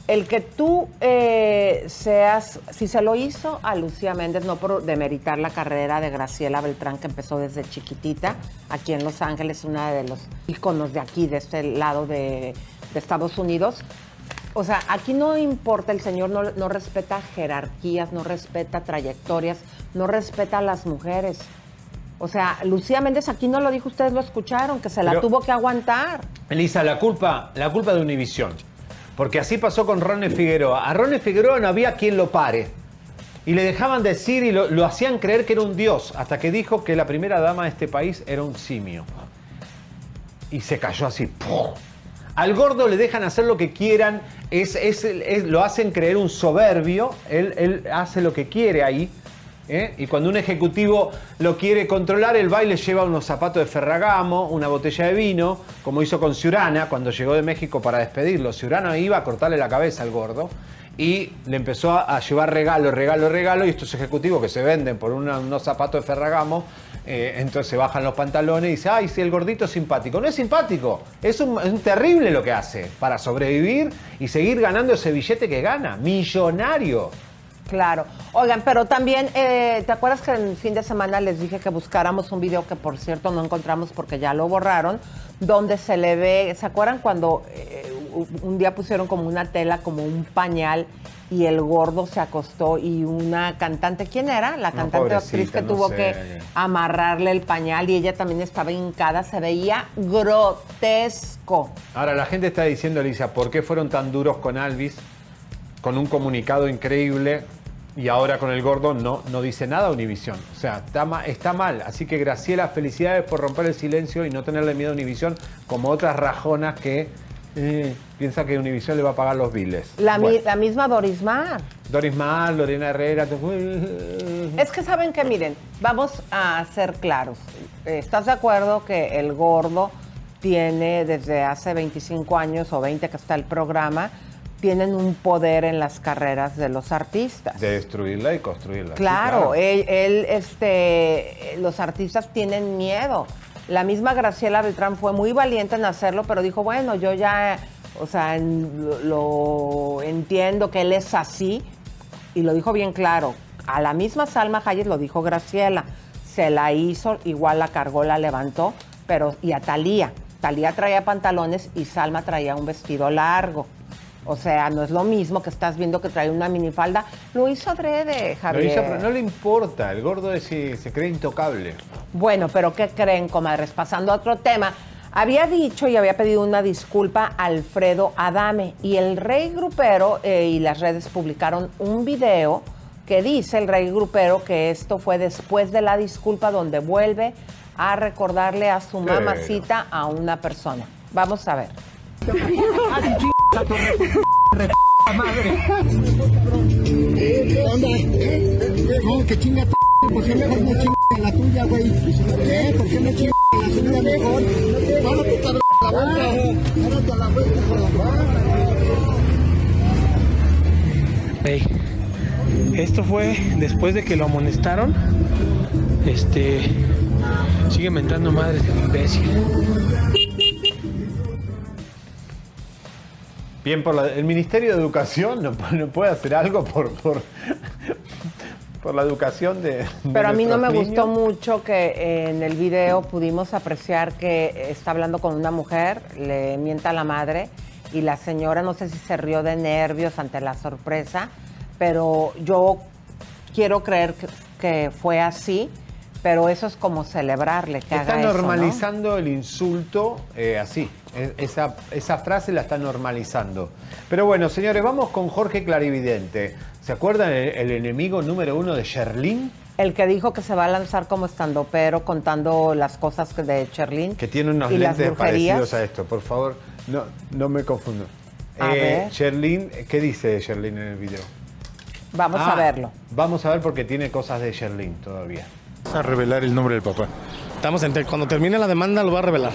el que tú eh, seas, si se lo hizo a Lucía Méndez, no por demeritar la carrera de Graciela Beltrán, que empezó desde chiquitita, aquí en Los Ángeles, una de los íconos de aquí, de este lado de, de Estados Unidos. O sea, aquí no importa, el señor no, no respeta jerarquías, no respeta trayectorias, no respeta a las mujeres. O sea, Lucía Méndez aquí no lo dijo, ustedes lo escucharon, que se la Pero- tuvo que aguantar. Elisa, la culpa, la culpa de Univisión. Porque así pasó con Ronnie Figueroa. A Ronnie Figueroa no había quien lo pare. Y le dejaban decir y lo, hacían creer que era un dios, hasta que dijo que la primera dama de este país era un simio. Y se cayó así. Al gordo le dejan hacer lo que quieran, es, es- es- lo hacen creer un soberbio, él, él hace lo que quiere ahí. ¿Eh? Y cuando un ejecutivo lo quiere controlar, el baile lleva unos zapatos de Ferragamo, una botella de vino, como hizo con Ciurana cuando llegó de México para despedirlo. Ciurana iba a cortarle la cabeza al gordo y le empezó a, llevar regalo, regalo, regalo. Y estos ejecutivos que se venden por unos zapatos de Ferragamo, eh, entonces bajan los pantalones y dice, ay, si el gordito es simpático. No es simpático, es un, es un terrible lo que hace para sobrevivir y seguir ganando ese billete que gana, millonario. Claro. Oigan, pero también, eh, ¿te acuerdas que en el fin de semana les dije que buscáramos un video que por cierto no encontramos porque ya lo borraron, donde se le ve, ¿se acuerdan cuando eh, un día pusieron como una tela, como un pañal, y el gordo se acostó y una cantante, ¿quién era? La No, cantante o actriz que no tuvo sé. que amarrarle el pañal y ella también estaba hincada, se veía grotesco. Ahora, la gente está diciendo, Alicia, ¿por qué fueron tan duros con Alvis? Con un comunicado increíble y ahora con el gordo no, no dice nada Univisión. O sea, está, ma- está mal. Así que Graciela, felicidades por romper el silencio y no tenerle miedo a Univisión como otras rajonas que eh, piensa que Univisión le va a pagar los biles. La, mi- la misma Doris Mar. Doris Mar, Lorena Herrera. Es que saben que, miren, vamos a ser claros. Eh, ¿Estás de acuerdo que el gordo tiene desde hace 25 años o 20 que está el programa, tienen un poder en las carreras de los artistas? De destruirla y construirla. sí, Claro, Él, él, este, los artistas tienen miedo. La misma Graciela Beltrán fue muy valiente en hacerlo, pero dijo, bueno, yo ya, o sea, en- lo, lo entiendo que él es así, y lo dijo bien claro. A la misma Salma Hayek lo dijo Graciela. Se la hizo, igual la cargó, la levantó, pero y a Talía. Talía traía pantalones y Salma traía un vestido largo. O sea, no es lo mismo que estás viendo que trae una minifalda. Lo hizo adrede, Lo Javier. hizo, pero no le importa. El gordo ese se cree intocable. Bueno, pero ¿qué creen, comadres? Pasando a otro tema. Había dicho y había pedido una disculpa a Alfredo Adame y el rey grupero eh, y las redes publicaron un video que dice el rey grupero que esto fue después de la disculpa donde vuelve a recordarle a su mamacita a una persona. Vamos a ver. *laughs* ¿Qué onda? No, que chinga tu ¿Por qué mejor no chinga la tuya, güey? ¿Eh? ¿Por qué no chinga la tuya mejor? Para tu cabrón la boca. Párate a la vuelta, por la Ey, esto fue después de que lo amonestaron. Este. Sigue mentando madres el imbécil. Bien, por la- el Ministerio de Educación no, pu- no puede hacer algo por, por, por la educación de. de Pero a mí no me gustó mucho que en el video pudimos apreciar que está hablando con una mujer, le mienta a la madre y la señora no sé si se rió de nervios ante la sorpresa, pero yo quiero creer que, que fue así, pero eso es como celebrarle que Está haga eso, ¿no? normalizando el insulto eh, así. Esa, esa frase la está normalizando. Pero bueno, señores, vamos con Jorge Clarividente. ¿Se acuerdan el, el enemigo número uno de Sherlyn? El que dijo que se va a lanzar como estandopero contando las cosas que- de Cherlin. Que tiene unos ¿Y las lentes parecidos a esto. Por favor, no, no me confundo. A ver. Sherlyn, ¿qué dice Sherlyn en el video? Vamos a Ah, verlo. Vamos a ver porque tiene cosas de Sherlyn todavía. a revelar el nombre del papá. Estamos en, cuando termine la demanda lo va a revelar.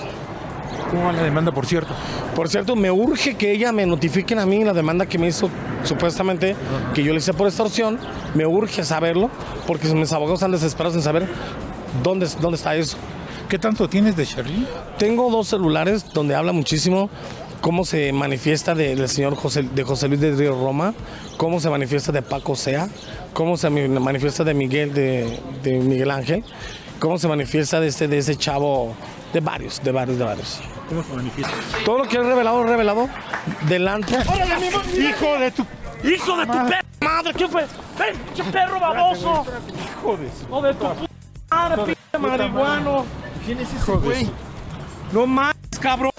¿Cómo va la demanda, por cierto? Por cierto, me urge que ella me notifiquen a mí la demanda que me hizo supuestamente que yo le hice por extorsión. Me urge saberlo porque mis abogados están desesperados en saber dónde, dónde está eso. ¿Qué tanto tienes de Sherlyn? Tengo dos celulares donde habla muchísimo cómo se manifiesta de- del señor José, de José Luis de Río Roma, cómo se manifiesta de Paco Sea, cómo se manifiesta de Miguel, de, de Miguel Ángel, cómo se manifiesta de este, de ese chavo, de varios, de varios, de varios. ¿Cómo se manifiesta? Todo lo que he revelado, revelado delante. ¡Hijo de tu... ¡Hijo de tu perra madre! ¿Qué fue? ¡Ven, pinche perro baboso! Hijo de su... ¡Hijo de tu puta madre, puta marihuano! madre. ¿Quién es ese güey? ¡No más, cabrón!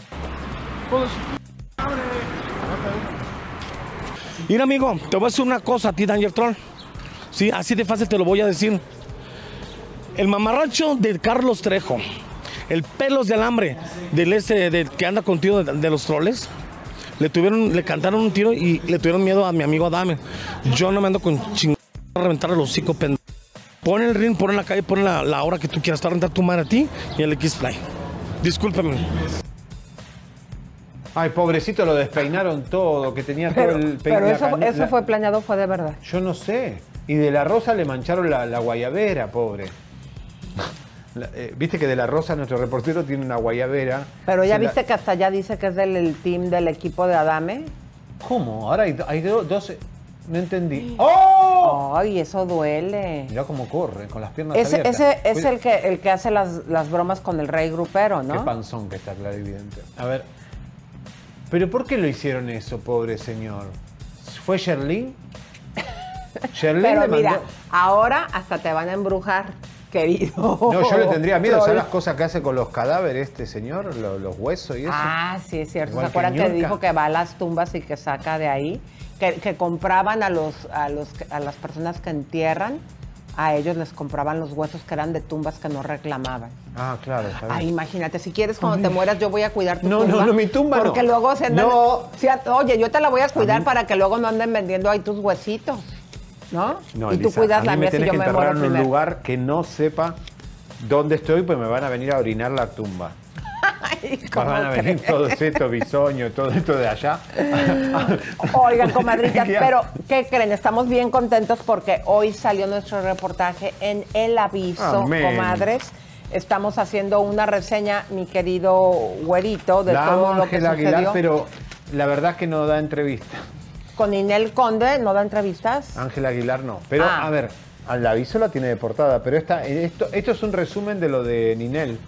¡Hijo de su madre! Mira, amigo, te voy a decir una cosa a ti, Danger Troll. Sí, así de fácil te lo voy a decir. El mamarracho de Carlos Trejo, el pelos de alambre del este del que anda contigo de, de los troles, le tuvieron, le cantaron un tiro y le tuvieron miedo a mi amigo Adame. Yo no me ando con ching a reventar el hocico, pendejo. Pon el ring, pon en la calle, pon la, la hora que tú quieras. Te va a rentar tu madre a ti y el X-Fly. Discúlpame. Ay, pobrecito, lo despeinaron todo, que tenía Pero, todo el pero eso, eso fue planeado, fue de verdad. Yo no sé. Y de la rosa le mancharon la, la guayabera, pobre. La- eh, Viste que de la rosa nuestro reportero tiene una guayabera. Pero ya la- viste que hasta ya dice que es del el team del equipo de Adame. ¿Cómo? Ahora hay, hay do- 12. No entendí. ¡Oh! Ay, eso duele. Mirá cómo corre, con las piernas Ese, abiertas. ese es el que, el que hace las, las bromas con el rey grupero, Qué ¿no? panzón que está clarividente. A ver. ¿Pero por qué lo hicieron eso, pobre señor? ¿Fue Sherlyn? Sherlyn *laughs* Pero le mira, ahora hasta te van a embrujar, querido. No, yo le tendría miedo. ¿Sabes las cosas que hace con los cadáveres este señor? Lo- Los, huesos y eso. Ah, sí, es cierto. Igual ¿Se acuerdan que dijo que va a las tumbas y que saca de ahí? Que, que compraban a los, a los a las personas que entierran, a ellos les compraban los huesos que eran de tumbas que no reclamaban. Ah, claro. está bien. Ay, imagínate, si quieres cuando te mueras yo voy a cuidar tu No, tumba. no, no, mi tumba no. Porque luego se andan- No. Oye, yo te la voy a cuidar para que luego no anden vendiendo ahí tus huesitos. ¿No? No, y tú Elisa, cuidas a la mía si yo que me enterrar muero en un lugar que no sepa dónde estoy, pues me van a venir a orinar la tumba. *laughs* ¿cómo Van a venir crees? todos estos bisoños, todo esto de allá. *laughs* Oigan, comadritas, *laughs* pero ¿qué creen? Estamos bien contentos porque hoy salió nuestro reportaje en El Aviso, Amén. comadres. Estamos haciendo una reseña, mi querido güerito, de La todo lo que sucedió. Aguilar, pero la verdad es que no da entrevista. Con Inel Conde, ¿no da entrevistas? Ángela Aguilar no. Pero, Ah. a ver, al aviso la tiene de portada, pero esta, esto, esto es un resumen de lo de Ninel.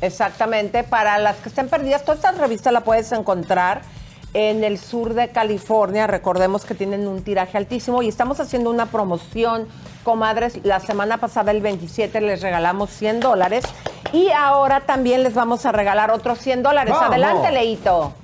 Exactamente, para las que estén perdidas, toda esta revista la puedes encontrar en el sur de California. Recordemos que tienen un tiraje altísimo y estamos haciendo una promoción, comadres. La semana pasada, el 27, les regalamos 100 dólares y ahora también les vamos a regalar otros 100 dólares. ¡Vamos! Adelante, Leito.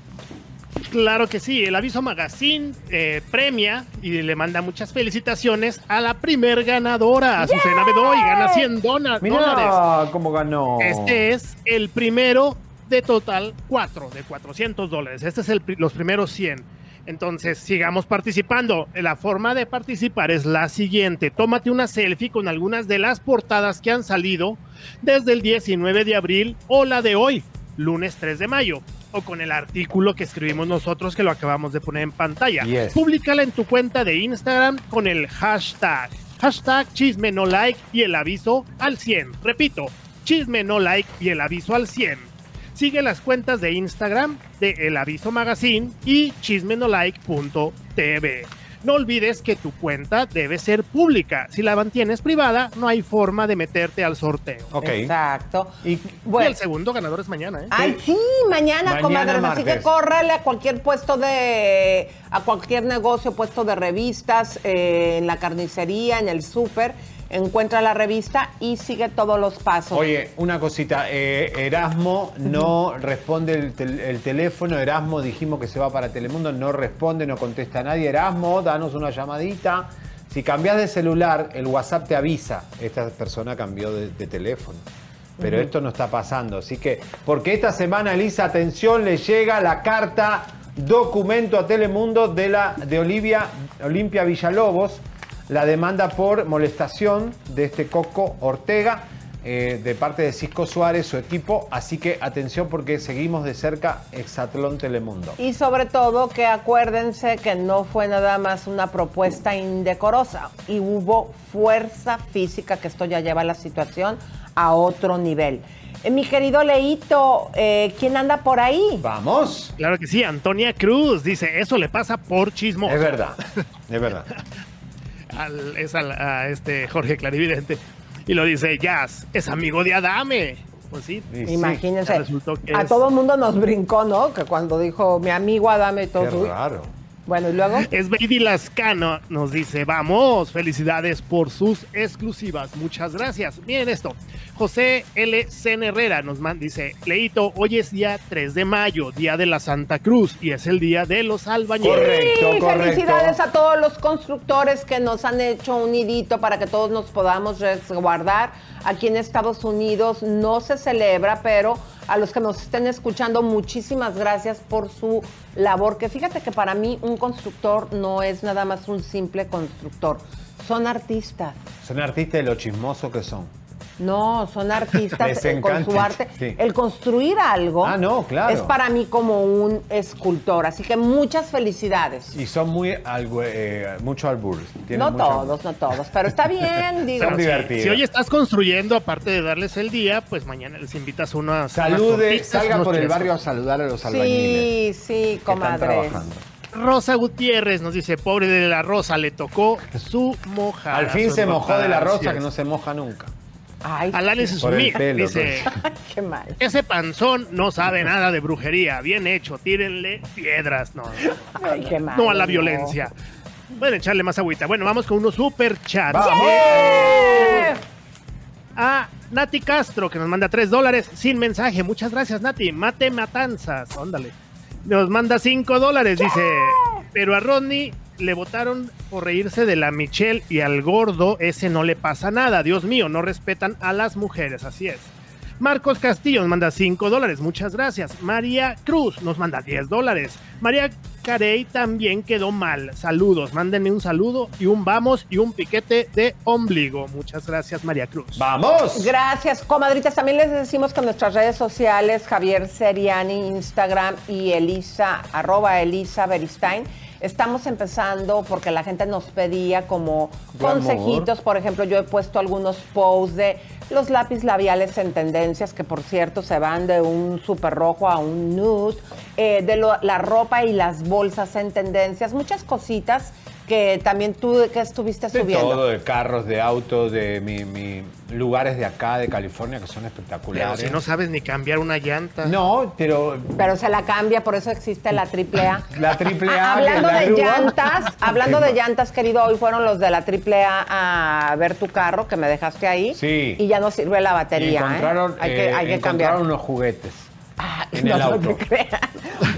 Claro que sí, el aviso magazine eh, premia y le manda muchas felicitaciones a la primer ganadora, Azucena Bedoy, gana 100 dona- dólares. Mira cómo ganó. Este es el primero de total 4, de 400 dólares. Este es el, los primeros 100. Entonces, sigamos participando. La forma de participar es la siguiente. Tómate una selfie con algunas de las portadas que han salido desde el 19 de abril o la de hoy, lunes 3 de mayo. O con el artículo que escribimos nosotros que lo acabamos de poner en pantalla. Yes. Públicala en tu cuenta de Instagram con el hashtag. Hashtag chisme no like y el aviso al 100. Repito, chisme no like y el aviso al 100. Sigue las cuentas de Instagram de El Aviso Magazine y chismenolike.tv. No olvides que tu cuenta debe ser pública. Si la mantienes privada, no hay forma de meterte al sorteo. Exacto. Y, Y el segundo ganador es mañana, ¿eh? Ay, sí, mañana, Mañana comadres. Así que córrele a cualquier puesto de. a cualquier negocio, puesto de revistas, eh, en la carnicería, en el súper. Encuentra la revista y sigue todos los pasos. Oye, una cosita, eh, Erasmo no responde el, tel- el teléfono, Erasmo dijimos que se va para Telemundo, no responde, no contesta a nadie. Erasmo, danos una llamadita. Si cambias de celular, el WhatsApp te avisa, esta persona cambió de, de teléfono. Pero esto no está pasando, así que, porque esta semana, Elisa, atención, le llega la carta documento a Telemundo de la de Olivia, Olimpia Villalobos, la demanda por molestación de este Coco Ortega eh, de parte de Cisco Suárez, su equipo. Así que atención porque seguimos de cerca Exatlón Telemundo. Y sobre todo que acuérdense que no fue nada más una propuesta indecorosa y hubo fuerza física, que esto ya lleva la situación a otro nivel. Eh, mi querido Leito, eh, ¿quién anda por ahí? Vamos. Claro que sí, Antonia Cruz dice, eso le pasa por chismoso. Es verdad, es verdad. Al- es al- a este Jorge Clarividente. Y lo dice, Jazz, es amigo de Adame. Pues sí. Imagínense, a es- todo el mundo nos brincó, ¿no? Que cuando dijo mi amigo Adame y todo. Qué raro. Bueno, y luego. Es Baby Lascano, nos dice, vamos, felicidades por sus exclusivas. Muchas gracias. Miren esto. José L. Cen Herrera nos man- dice, Leito, hoy es día 3 de mayo, día de la Santa Cruz, y es el día de los albañiles. Sí, felicidades a todos los constructores que nos han hecho un nidito para que todos nos podamos resguardar. Aquí en Estados Unidos no se celebra, pero a los que nos estén escuchando, muchísimas gracias por su labor. Que fíjate que para mí un constructor no es nada más un simple constructor. Son artistas. Son artistas de lo chismoso que son. No, son artistas Les eh, con su arte. sí. El construir algo Ah, no, claro. es para mí como un escultor. Así que muchas felicidades. Y son muy algo, eh, mucho albur. tienen No mucho albur. todos, no todos, pero está bien, *laughs* digo. Son Si- divertidos. Si hoy estás construyendo, aparte de darles el día, pues mañana les invitas unas Salude, unas salga por el barrio a saludar a los albañiles. Sí, sí, que están comadre. trabajando. Rosa Gutiérrez nos dice, pobre de la Rosa, le tocó su mojada. Al fin se mojó de la rosa que no se moja nunca. Ay, Alanis Smith pelo, dice, *laughs* Qué mal. ese panzón no sabe nada de brujería. Bien hecho, tírenle piedras. No, Ay, qué mal. no a la violencia. Pueden echarle más agüita. Bueno, vamos con unos super chats. ¡Vamos! A Nati Castro, que nos manda 3 dólares sin mensaje. Muchas gracias, Nati. Mate Matanzas. Óndale. Nos manda 5 dólares, dice. Pero a Rodney le votaron por reírse de la Michelle y al gordo ese no le pasa nada. Dios mío, no respetan a las mujeres. Así es. Marcos Castillo nos manda 5 dólares, muchas gracias. María Cruz nos manda 10 dólares. María Carey también quedó mal. Saludos, mándenme un saludo y un vamos y un piquete de ombligo. Muchas gracias, María Cruz. ¡Vamos! Gracias, comadritas. También les decimos que en nuestras redes sociales, Javier Seriani, Instagram y Elisa, arroba Elisa Beristain, estamos empezando porque la gente nos pedía como consejitos. Por ejemplo, yo he puesto algunos posts de los lápiz labiales en tendencias, que por cierto se van de un súper rojo a un nude, eh, de lo- la ropa y las bolsas en tendencias, muchas cositas que también tú que estuviste De subiendo. todo, de carros, de autos, de mi, mi- lugares de acá, de California, que son Pero espectaculares. si no sabes ni cambiar una llanta. No, pero Pero se la cambia, por eso existe la triple A. *laughs* la triple A. Ah, hablando la de grúa. llantas, *laughs* hablando de llantas, querido, hoy fueron los de la triple A a ver tu carro que me dejaste ahí. Sí. Y ya no sirve la Y batería. ¿eh? encontraron, Hay que, eh, hay que encontraron cambiar. unos juguetes en no, el no auto. te creas.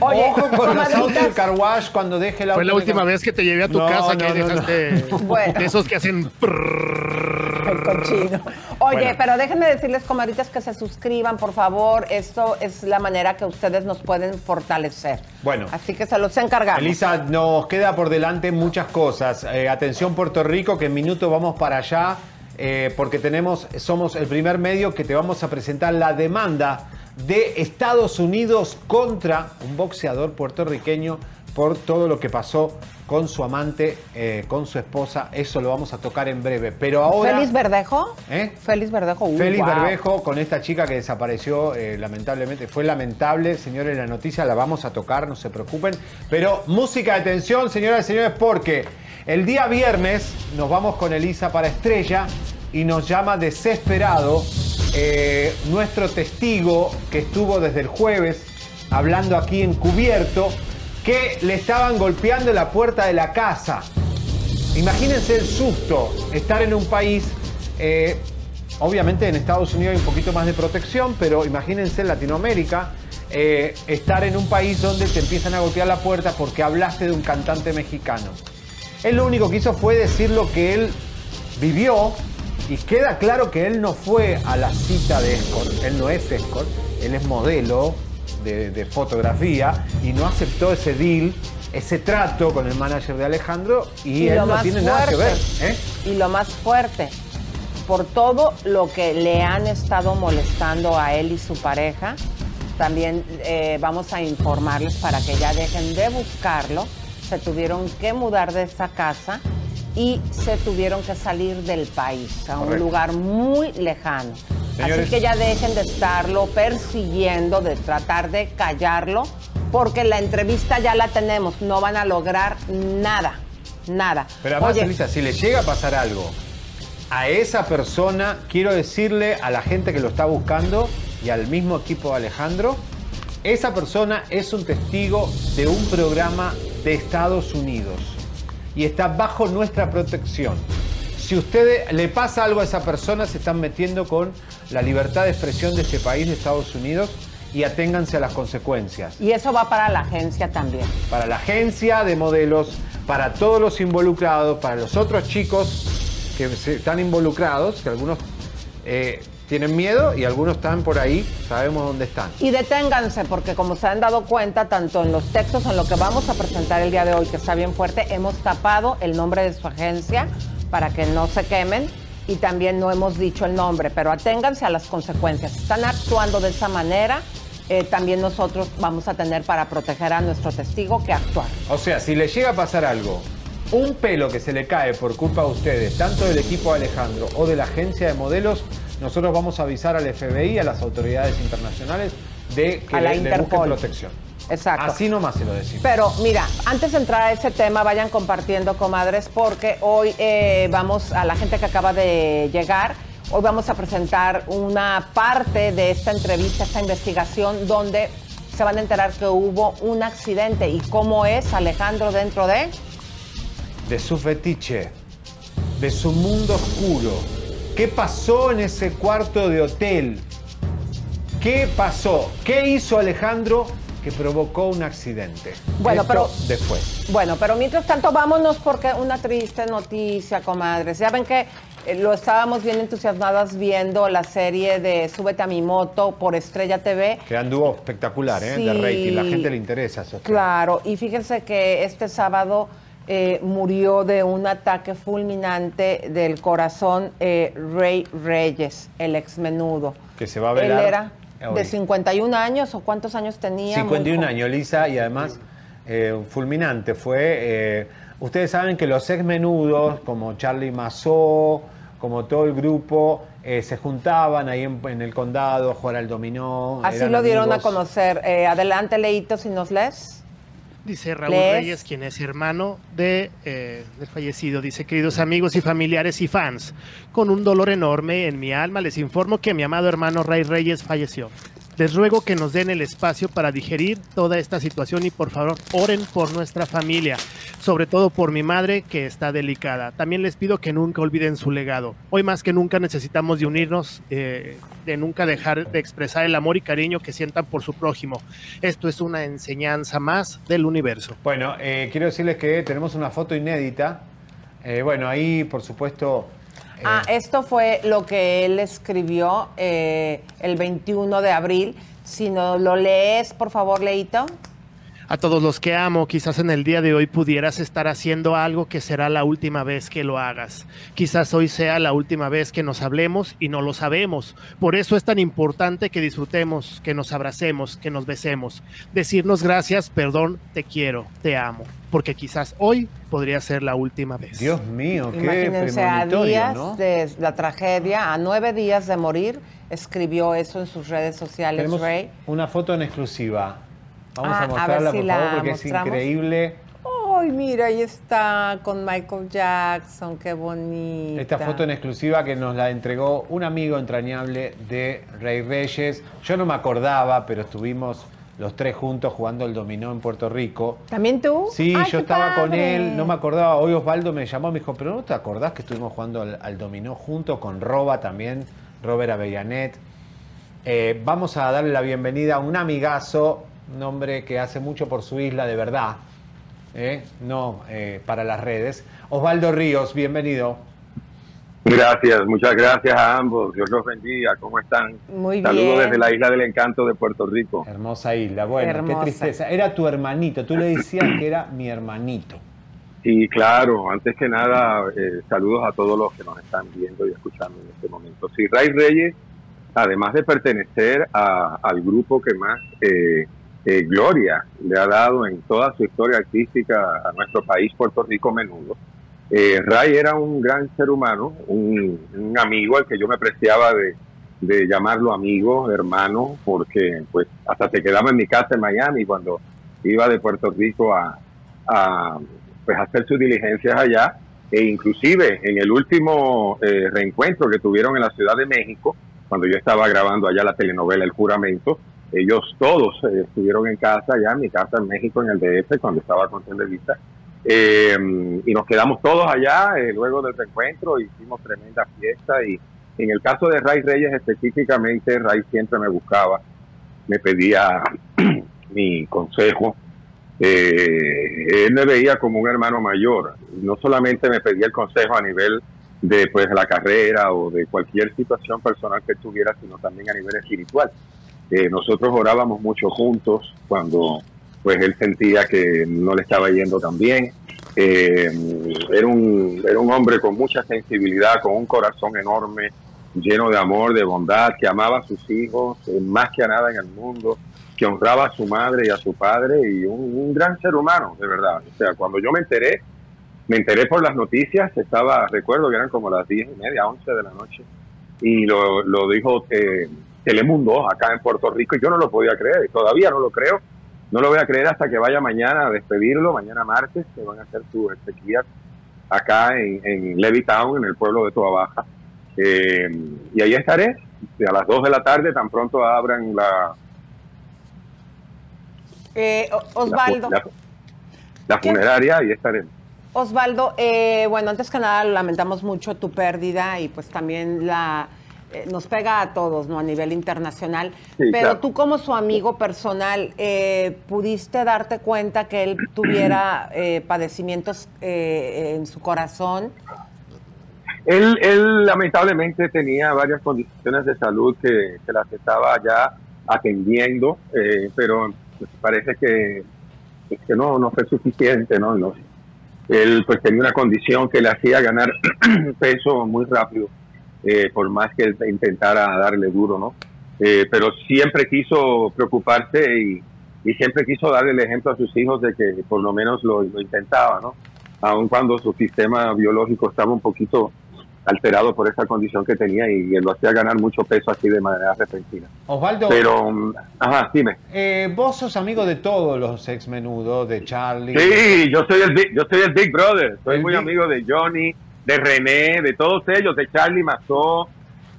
Oye, Ojo con los comadritas. autos del car wash cuando deje el auto. Fue la última vez que te llevé a tu No, casa no, que no, no. dejaste *laughs* Bueno. de esos que hacen. El cochino. Oye, Bueno. pero déjenme decirles, comadritas, que se suscriban, por favor. Esto es la manera que ustedes nos pueden fortalecer. Bueno. Así que se los encargamos. Elisa, nos queda por delante muchas cosas. Eh, atención Puerto Rico, que en minuto vamos para allá, eh, porque tenemos, somos el primer medio que te vamos a presentar la demanda de Estados Unidos contra un boxeador puertorriqueño por todo lo que pasó con su amante, eh, con su esposa. Eso lo vamos a tocar en breve. Pero ahora... Félix Verdejo. ¿Eh? Félix Verdejo. uh, Félix wow. Berbejo con esta chica que desapareció eh, lamentablemente. Fue lamentable, señores, la noticia la vamos a tocar, no se preocupen. Pero música de tensión, señoras y señores, porque el día viernes nos vamos con Elisa para Estrella y nos llama desesperado eh, nuestro testigo que estuvo desde el jueves hablando aquí encubierto que le estaban golpeando la puerta de la casa. Imagínense el susto, estar en un país, eh, obviamente en Estados Unidos hay un poquito más de protección, pero imagínense en Latinoamérica, eh, estar en un país donde te empiezan a golpear la puerta porque hablaste de un cantante mexicano. Él lo único que hizo fue decir lo que él vivió y queda claro que él no fue a la cita de escort, él no es escort, él es modelo de, de fotografía y no aceptó ese deal, ese trato con el manager de Alejandro y, él no tiene nada que ver. ¿eh? Y lo más fuerte, por todo lo que le han estado molestando a él y su pareja, también eh, vamos a informarles para que ya dejen de buscarlo. Se tuvieron que mudar de esa casa y se tuvieron que salir del país, a un Correcto. lugar muy lejano. Señores. Así que ya dejen de estarlo persiguiendo, de tratar de callarlo, porque la entrevista ya la tenemos, no van a lograr nada, nada. Pero además, Oye, Elisa, si le llega a pasar algo a esa persona, quiero decirle a la gente que lo está buscando y al mismo equipo de Alejandro, esa persona es un testigo de un programa de Estados Unidos y está bajo nuestra protección. Si usted le pasa algo a esa persona, se están metiendo con la libertad de expresión de este país, de Estados Unidos, y aténganse a las consecuencias Y eso va para la agencia también. para la agencia de modelos, para todos los involucrados, para los otros chicos que están involucrados, que algunos eh, tienen miedo y algunos están por ahí, sabemos dónde están. Y deténganse, porque como se han dado cuenta, tanto en los textos, en lo que vamos a presentar el día de hoy, que está bien fuerte, hemos tapado el nombre de su agencia para que no se quemen y también no hemos dicho el nombre, pero aténganse a las consecuencias. Están actuando de esa manera, eh, también nosotros vamos a tener para proteger a nuestro testigo que actuar. O sea, si le llega a pasar algo, un pelo que se le cae por culpa de ustedes, tanto del equipo de Alejandro o de la agencia de modelos, nosotros vamos a avisar al FBI, a las autoridades internacionales, de que A la le, le busquen protección. Exacto. Así nomás se lo decimos. Pero mira, antes de entrar a ese tema, vayan compartiendo, comadres, porque hoy eh, vamos a la gente que acaba de llegar. Hoy vamos a presentar una parte de esta entrevista, esta investigación, donde se van a enterar que hubo un accidente y cómo es Alejandro dentro de... De su fetiche, de su mundo oscuro. ¿Qué pasó en ese cuarto de hotel? ¿Qué pasó? ¿Qué hizo Alejandro que provocó un accidente? Bueno, Esto pero- después. Bueno, pero mientras tanto vámonos porque una triste noticia, comadres. Ya ven que eh, lo estábamos bien entusiasmadas viendo la serie de Súbete a mi moto por Estrella TV. Que anduvo espectacular, ¿eh? De Sí. rating. La gente le interesa eso. Claro, y fíjense que este sábado eh, murió de un ataque fulminante del corazón eh, Rey Reyes, el exmenudo. Que se va a Él velar. era hoy. de 51 años o cuántos años tenía. Muy 51 jo- años, Lisa, y además eh, fulminante fue. eh, ustedes saben que los ex menudos, como Charlie Mazó, como todo el grupo, eh, se juntaban ahí en, en el condado a jugar al dominó. Así lo dieron a conocer. Eh, adelante, Leito, si nos lees. Dice Raúl. Reyes, quien es hermano de, eh, del fallecido. Dice, queridos amigos y familiares y fans, con un dolor enorme en mi alma les informo que mi amado hermano Ray Reyes falleció. Les ruego que nos den el espacio para digerir toda esta situación y por favor oren por nuestra familia, sobre todo por mi madre que está delicada. También les pido que nunca olviden su legado. Hoy más que nunca necesitamos unirnos, eh, de nunca dejar de expresar el amor y cariño que sientan por su prójimo. Esto es una enseñanza más del universo. Bueno, eh, quiero decirles que tenemos una foto inédita. Eh, bueno, ahí, por supuesto. Eh, Ah, esto fue lo que él escribió eh, el 21 de abril. Si no lo lees, por favor, Leito. A todos los que amo, quizás en el día de hoy pudieras estar haciendo algo que será la última vez que lo hagas. Quizás hoy sea la última vez que nos hablemos y no lo sabemos. Por eso es tan importante que disfrutemos, que nos abracemos, que nos besemos. Decirnos gracias, perdón, te quiero, te amo. Porque quizás hoy podría ser la última vez. Dios mío, qué Imagínense a días ¿no? de la tragedia, a nueve días de morir, escribió eso en sus redes sociales, Tenemos Ray. una foto en exclusiva. Vamos Ah, a mostrarla, si por favor, porque es increíble. Ay, mira, ahí está con Michael Jackson, qué bonita. Esta foto en exclusiva que nos la entregó un amigo entrañable de Rey Reyes. Yo no me acordaba, pero estuvimos los tres juntos jugando el dominó en Puerto Rico. ¿También tú? Sí, Ay, yo estaba con él, no me acordaba. Hoy Osvaldo me llamó, me dijo, pero ¿no te acordás que estuvimos jugando al, al dominó junto con Roba también, Robert Avellanet? Eh, vamos a darle la bienvenida a un amigazo, un hombre que hace mucho por su isla de verdad, ¿eh? no eh, para las redes. Osvaldo Ríos, bienvenido. Gracias, muchas gracias a ambos. Dios los bendiga. ¿Cómo están? Muy Saludos bien. desde la isla del encanto de Puerto Rico. Hermosa isla. Bueno, Hermosa. qué tristeza. Era tu hermanito, tú le decías que era mi hermanito. Y claro, antes que nada, eh, saludos a todos los que nos están viendo y escuchando en este momento. Sí, Ray Reyes, además de pertenecer a- al grupo que más eh, eh, gloria le ha dado en toda su historia artística a nuestro país, Puerto Rico, menudo. Eh, Ray era un gran ser humano, un, un amigo al que yo me preciaba de, de llamarlo amigo, hermano, porque pues hasta se quedaba en mi casa en Miami cuando iba de Puerto Rico a, a pues hacer sus diligencias allá e inclusive en el último eh, reencuentro que tuvieron en la Ciudad de México cuando yo estaba grabando allá la telenovela El Juramento ellos todos eh, estuvieron en casa allá en mi casa en México en el DF cuando estaba con Televisa eh, y nos quedamos todos allá eh, luego del reencuentro hicimos tremenda fiesta y en el caso de Ray Reyes específicamente Ray siempre me buscaba me pedía *clears throat* mi consejo eh, él me veía como un hermano mayor. No solamente me pedía el consejo a nivel de pues la carrera o de cualquier situación personal que tuviera, sino también a nivel espiritual. Eh, nosotros orábamos mucho juntos cuando pues él sentía que no le estaba yendo tan bien. Eh, era, un, era un hombre con mucha sensibilidad, con un corazón enorme, lleno de amor, de bondad, que amaba a sus hijos eh, más que a nada en el mundo, que honraba a su madre y a su padre y un, un gran ser humano, de verdad. O sea, cuando yo me enteré, me enteré por las noticias, estaba, recuerdo que eran como las 10 y media, 11 de la noche, y lo, lo dijo eh, Telemundo acá en Puerto Rico, y yo no lo podía creer, y todavía no lo creo, no lo voy a creer hasta que vaya mañana a despedirlo, mañana martes, que van a hacer su exequias acá en, en Levittown, en el pueblo de Toa Baja. Eh, y ahí estaré, a las 2 de la tarde, tan pronto abran la, Eh, Osvaldo. la, la funeraria, ahí estaré. Osvaldo, eh, bueno, antes que nada lamentamos mucho tu pérdida y pues también la eh, nos pega a todos, ¿no? A nivel internacional. Sí, Pero claro. tú como su amigo personal, eh, ¿pudiste darte cuenta que él tuviera eh, padecimientos eh, en su corazón? Él, él lamentablemente tenía varias condiciones de salud que, que las estaba ya atendiendo, eh, pero pues, parece que, pues, que no, no fue suficiente, ¿no? No- Él pues tenía una condición que le hacía ganar *clears throat* peso muy rápido, eh, por más que él intentara darle duro, ¿no? Eh, pero siempre quiso preocuparse y, y siempre quiso darle el ejemplo a sus hijos de que por lo menos lo, lo intentaba, ¿no? Aun cuando su sistema biológico estaba un poquito alterado por esa condición que tenía y, él lo hacía ganar mucho peso así de manera repentina. Osvaldo, Pero, mm, ajá, dime. eh, vos sos amigo de todos los ex menudos, de Charlie. Sí, yo soy el big, yo soy el Big Brother. Soy El muy Big- amigo de Johnny, de René, de todos ellos, de Charlie Mazó.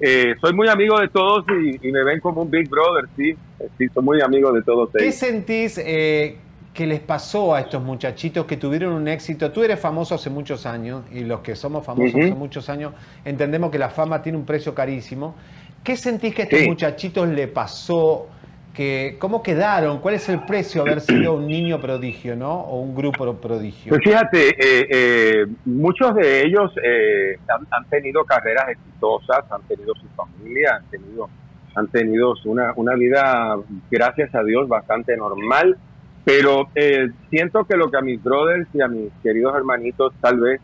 Eh, soy muy amigo de todos y, y me ven como un Big Brother, sí. Sí, soy muy amigo de todos ¿Qué ellos. sentís eh, que les pasó a estos muchachitos que tuvieron un éxito? Tú eres famoso hace muchos años y los que somos famosos hace muchos años entendemos que la fama tiene un precio carísimo. ¿Qué sentís que a estos Sí. muchachitos le pasó? Que, ¿Cómo quedaron? ¿Cuál es el precio de haber sido un niño prodigio, no? O un grupo prodigio. Pues fíjate, eh, eh, muchos de ellos eh, han, han tenido carreras exitosas, han tenido su familia, han tenido, han tenido una, una vida, gracias a Dios, bastante normal. Pero siento que lo que a mis brothers y a mis queridos hermanitos tal vez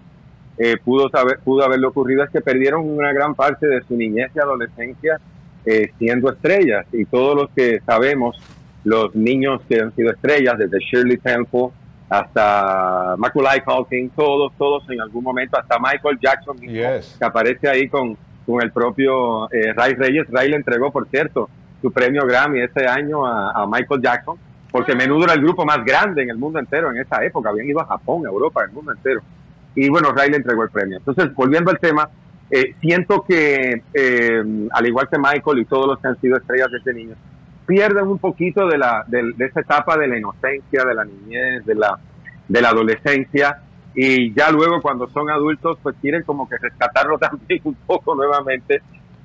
pudo, saber, pudo haberle ocurrido es que perdieron una gran parte de su niñez y adolescencia eh, siendo estrellas. Y todos los que sabemos, los niños que han sido estrellas, desde Shirley Temple hasta Macaulay Culkin, todos, todos en algún momento, hasta Michael Jackson mismo, que aparece ahí con, con el propio eh, Ray Reyes. Ray le entregó, por cierto, su premio Grammy ese año a, a Michael Jackson, porque Menudo era el grupo más grande en el mundo entero en esa época. Habían ido a Japón, a Europa, el mundo entero. Y bueno, Ray le entregó el premio. Entonces, volviendo al tema, eh, siento que, eh, al igual que Michael y todos los que han sido estrellas desde niños, pierden un poquito de, la, de, de esa etapa de la inocencia, de la niñez, de la, de la adolescencia. Y ya luego, cuando son adultos, pues quieren como que rescatarlo *laughs* también un poco nuevamente.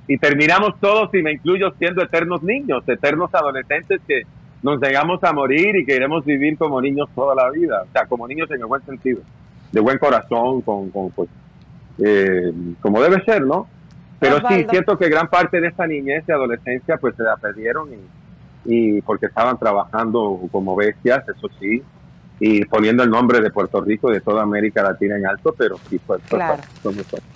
Y terminamos todos, y me incluyo, siendo eternos niños, eternos adolescentes que nos negamos a morir y queremos vivir como niños toda la vida. O sea, como niños en el buen sentido, de buen corazón, con, con pues, eh, como debe ser, ¿no? Pero sí, Osvaldo. siento que gran parte de esta niñez y adolescencia pues se la perdieron y, y porque estaban trabajando como bestias, eso sí, y poniendo el nombre de Puerto Rico y de toda América Latina en alto, pero sí fue, Claro.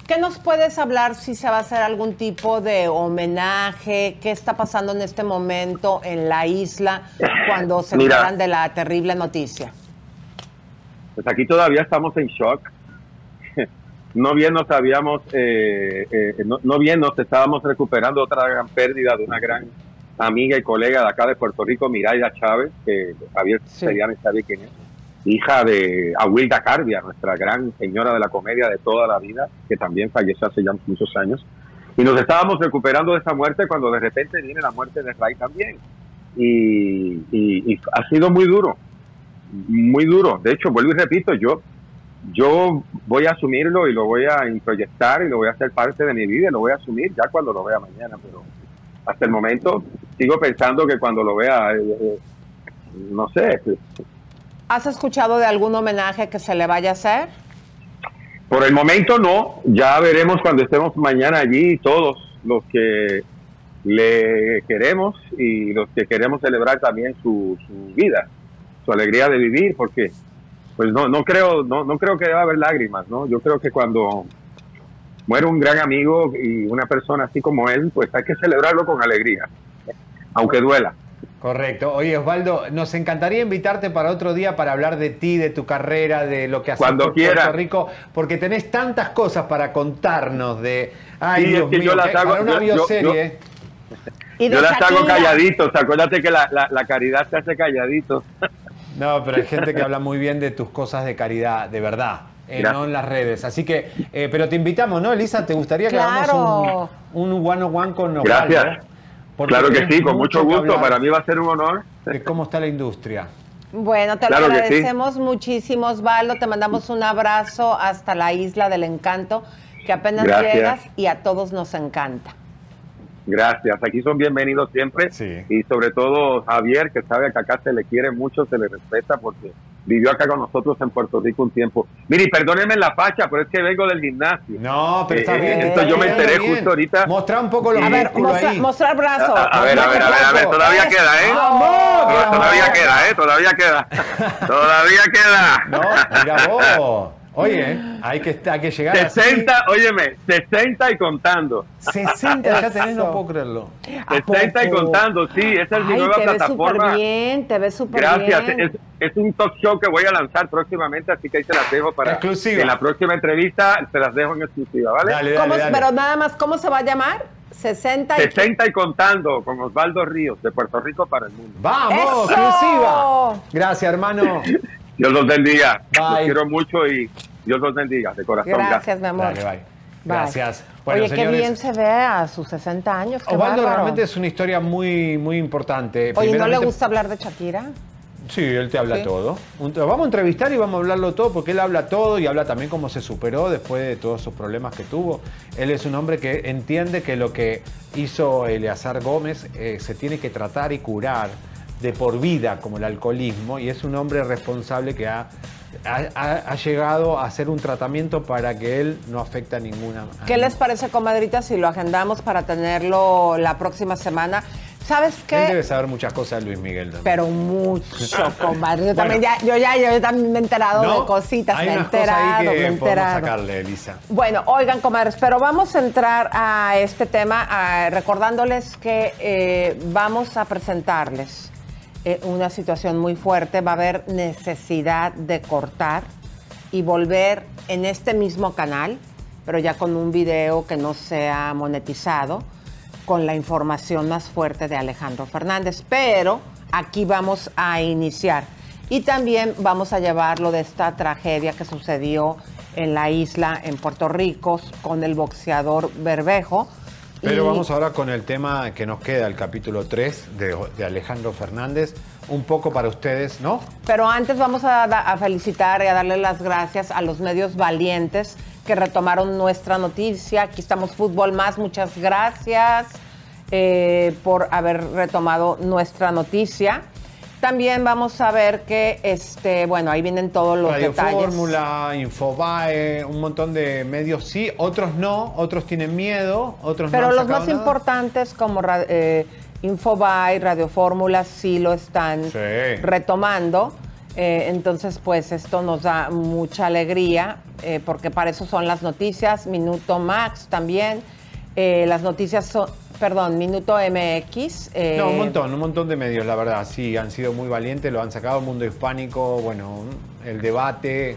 ¿Qué nos puedes hablar si se va a hacer algún tipo de homenaje? ¿Qué está pasando en este momento en la isla cuando se *laughs* enteran de la terrible noticia? Pues aquí todavía estamos en shock. No bien nos habíamos, eh, eh, no, no bien nos estábamos recuperando otra gran pérdida de una gran amiga y colega de acá de Puerto Rico, Miraya Chávez, que Javier Seriani sabe quién es, hija de Aguilda Carbia, nuestra gran señora de la comedia de toda la vida, que también falleció hace ya muchos años. Y nos estábamos recuperando de esa muerte cuando de repente viene la muerte de Ray también. Y, y- y ha sido muy duro, muy duro. De hecho, vuelvo y repito, yo, yo voy a asumirlo y lo voy a introyectar y lo voy a hacer parte de mi vida y lo voy a asumir ya cuando lo vea mañana. Pero hasta el momento sigo pensando que cuando lo vea, eh, eh, no sé, pues, ¿Has escuchado de algún homenaje que se le vaya a hacer? Por el momento no, ya veremos cuando estemos mañana allí todos los que le queremos y los que queremos celebrar también su, su vida, su alegría de vivir, porque pues no, no creo, no, no creo que deba haber lágrimas, ¿no? Yo creo que cuando muere un gran amigo y una persona así como él, pues hay que celebrarlo con alegría, aunque duela. Correcto. Oye, Osvaldo, nos encantaría invitarte para otro día para hablar de ti, de tu carrera, de lo que haces Cuando quiera. Puerto Rico, porque tenés tantas cosas para contarnos de... Ay, Sí, Dios es que mío, yo las hago- para una yo- yo- bioserie. Y Yo las hago calladitos, acuérdate que la, la, la caridad se hace calladito. *laughs* No, pero hay gente que habla muy bien de tus cosas de caridad, de verdad. eh, no en las redes. Así que, eh, pero te invitamos, ¿no, Elisa? ¿Te gustaría que Claro. hagamos un, un one on one con Osvaldo? Gracias. Porque Claro que sí, con mucho que gusto. Para mí va a ser un honor. De cómo está la industria. Bueno, te Claro lo que sí. agradecemos muchísimo, Osvaldo. Te mandamos un abrazo hasta la isla del encanto, que apenas Gracias. llegas y a todos nos encanta. Gracias. Aquí son bienvenidos siempre. Y sobre todo Javier, que sabe que acá se le quiere mucho, se le respeta porque vivió acá con nosotros en Puerto Rico un tiempo. Mire, y perdónenme la facha, pero es que vengo del gimnasio. No, pero está Eh, bien. Esto yo me enteré bien. justo ahorita. Mostrar un poco los Sí. A ver, mostra- mostrar brazo. A, a ver, a ver, a ver, a ver, todavía queda, ¿eh? Vamos, No, todavía queda, ¿eh? Todavía queda. *laughs* Todavía queda. No, mira vos. Oye, hay que, hay que llegar así. 60, óyeme, 60 y contando. 60 ya tenés, no puedo creerlo. 60 y contando, sí, esa es mi Ay, nueva te ves plataforma. súper bien, te ves súper Gracias, bien. es, es un talk show que voy a lanzar próximamente, así que ahí se las dejo para Exclusiva. en la próxima entrevista, se las dejo en exclusiva, ¿vale? ¿Cómo- Pero nada más, ¿cómo se va a llamar? 60 y... 60 y contando con Osvaldo Ríos, de Puerto Rico para el mundo. ¡Vamos! ¡Eso! ¡Exclusiva! Gracias, hermano. *laughs* Dios los bendiga. Los quiero mucho y Dios los bendiga, de corazón. Gracias, mi amor. Dale, bye. Bye. Gracias. Bueno, Oye, señores, qué bien se ve a sus 60 años. qué Osvaldo bárbaro. realmente es una historia muy, muy importante. Oye, ¿no le gusta hablar de Shakira? Sí, él te habla Sí. todo. Vamos a entrevistar y vamos a hablarlo todo porque él habla todo y habla también cómo se superó después de todos sus problemas que tuvo. Él es un hombre que entiende que lo que hizo Eleazar Gómez eh, se tiene que tratar y curar de por vida como el alcoholismo y es un hombre responsable que ha, ha- llegado a hacer un tratamiento para que él no afecte a ninguna. a ¿Qué les parece, comadrita, si lo agendamos para tenerlo la próxima semana? ¿Sabes Él qué? debe saber muchas cosas de Luis Miguel también. Pero mucho, *laughs* comadre. Yo, Bueno. también ya, yo, ya, yo también me he enterado ¿No? de cositas, Hay me he enterado, ahí me he que enterado. sacarle, Elisa. Bueno, oigan, comadres, pero vamos a entrar a este tema ah, recordándoles que eh, vamos a presentarles eh, una situación muy fuerte. Va a haber necesidad de cortar y volver en este mismo canal, pero ya con un video que no sea monetizado, con la información más fuerte de Alejandro Fernández. Pero aquí vamos a iniciar. Y también vamos a llevarlo de esta tragedia que sucedió en la isla, en Puerto Rico, con el boxeador Berbejo. Pero Y- vamos ahora con el tema que nos queda, el capítulo 3 de, de Alejandro Fernández. Un poco para ustedes, ¿no? Pero antes vamos a felicitar y a darle las gracias a los medios valientes que retomaron nuestra noticia. Aquí estamos Fútbol Más, muchas gracias eh, por haber retomado nuestra noticia. También vamos a ver que, este, bueno, ahí vienen todos los Radio detalles. Fórmula, Infobae, un montón de medios sí, otros no, otros tienen miedo, otros Pero no han los más nada. importantes como eh, Infobae, Radio Fórmula, sí lo están Sí. retomando. Eh, entonces, pues esto nos da mucha alegría, eh, porque para eso son las noticias. Minuto Max también. Eh, las noticias son, perdón, Minuto MX. eh, No, un montón, un montón de medios, la verdad, sí, han sido muy valientes, lo han sacado, Mundo Hispánico, bueno, el debate,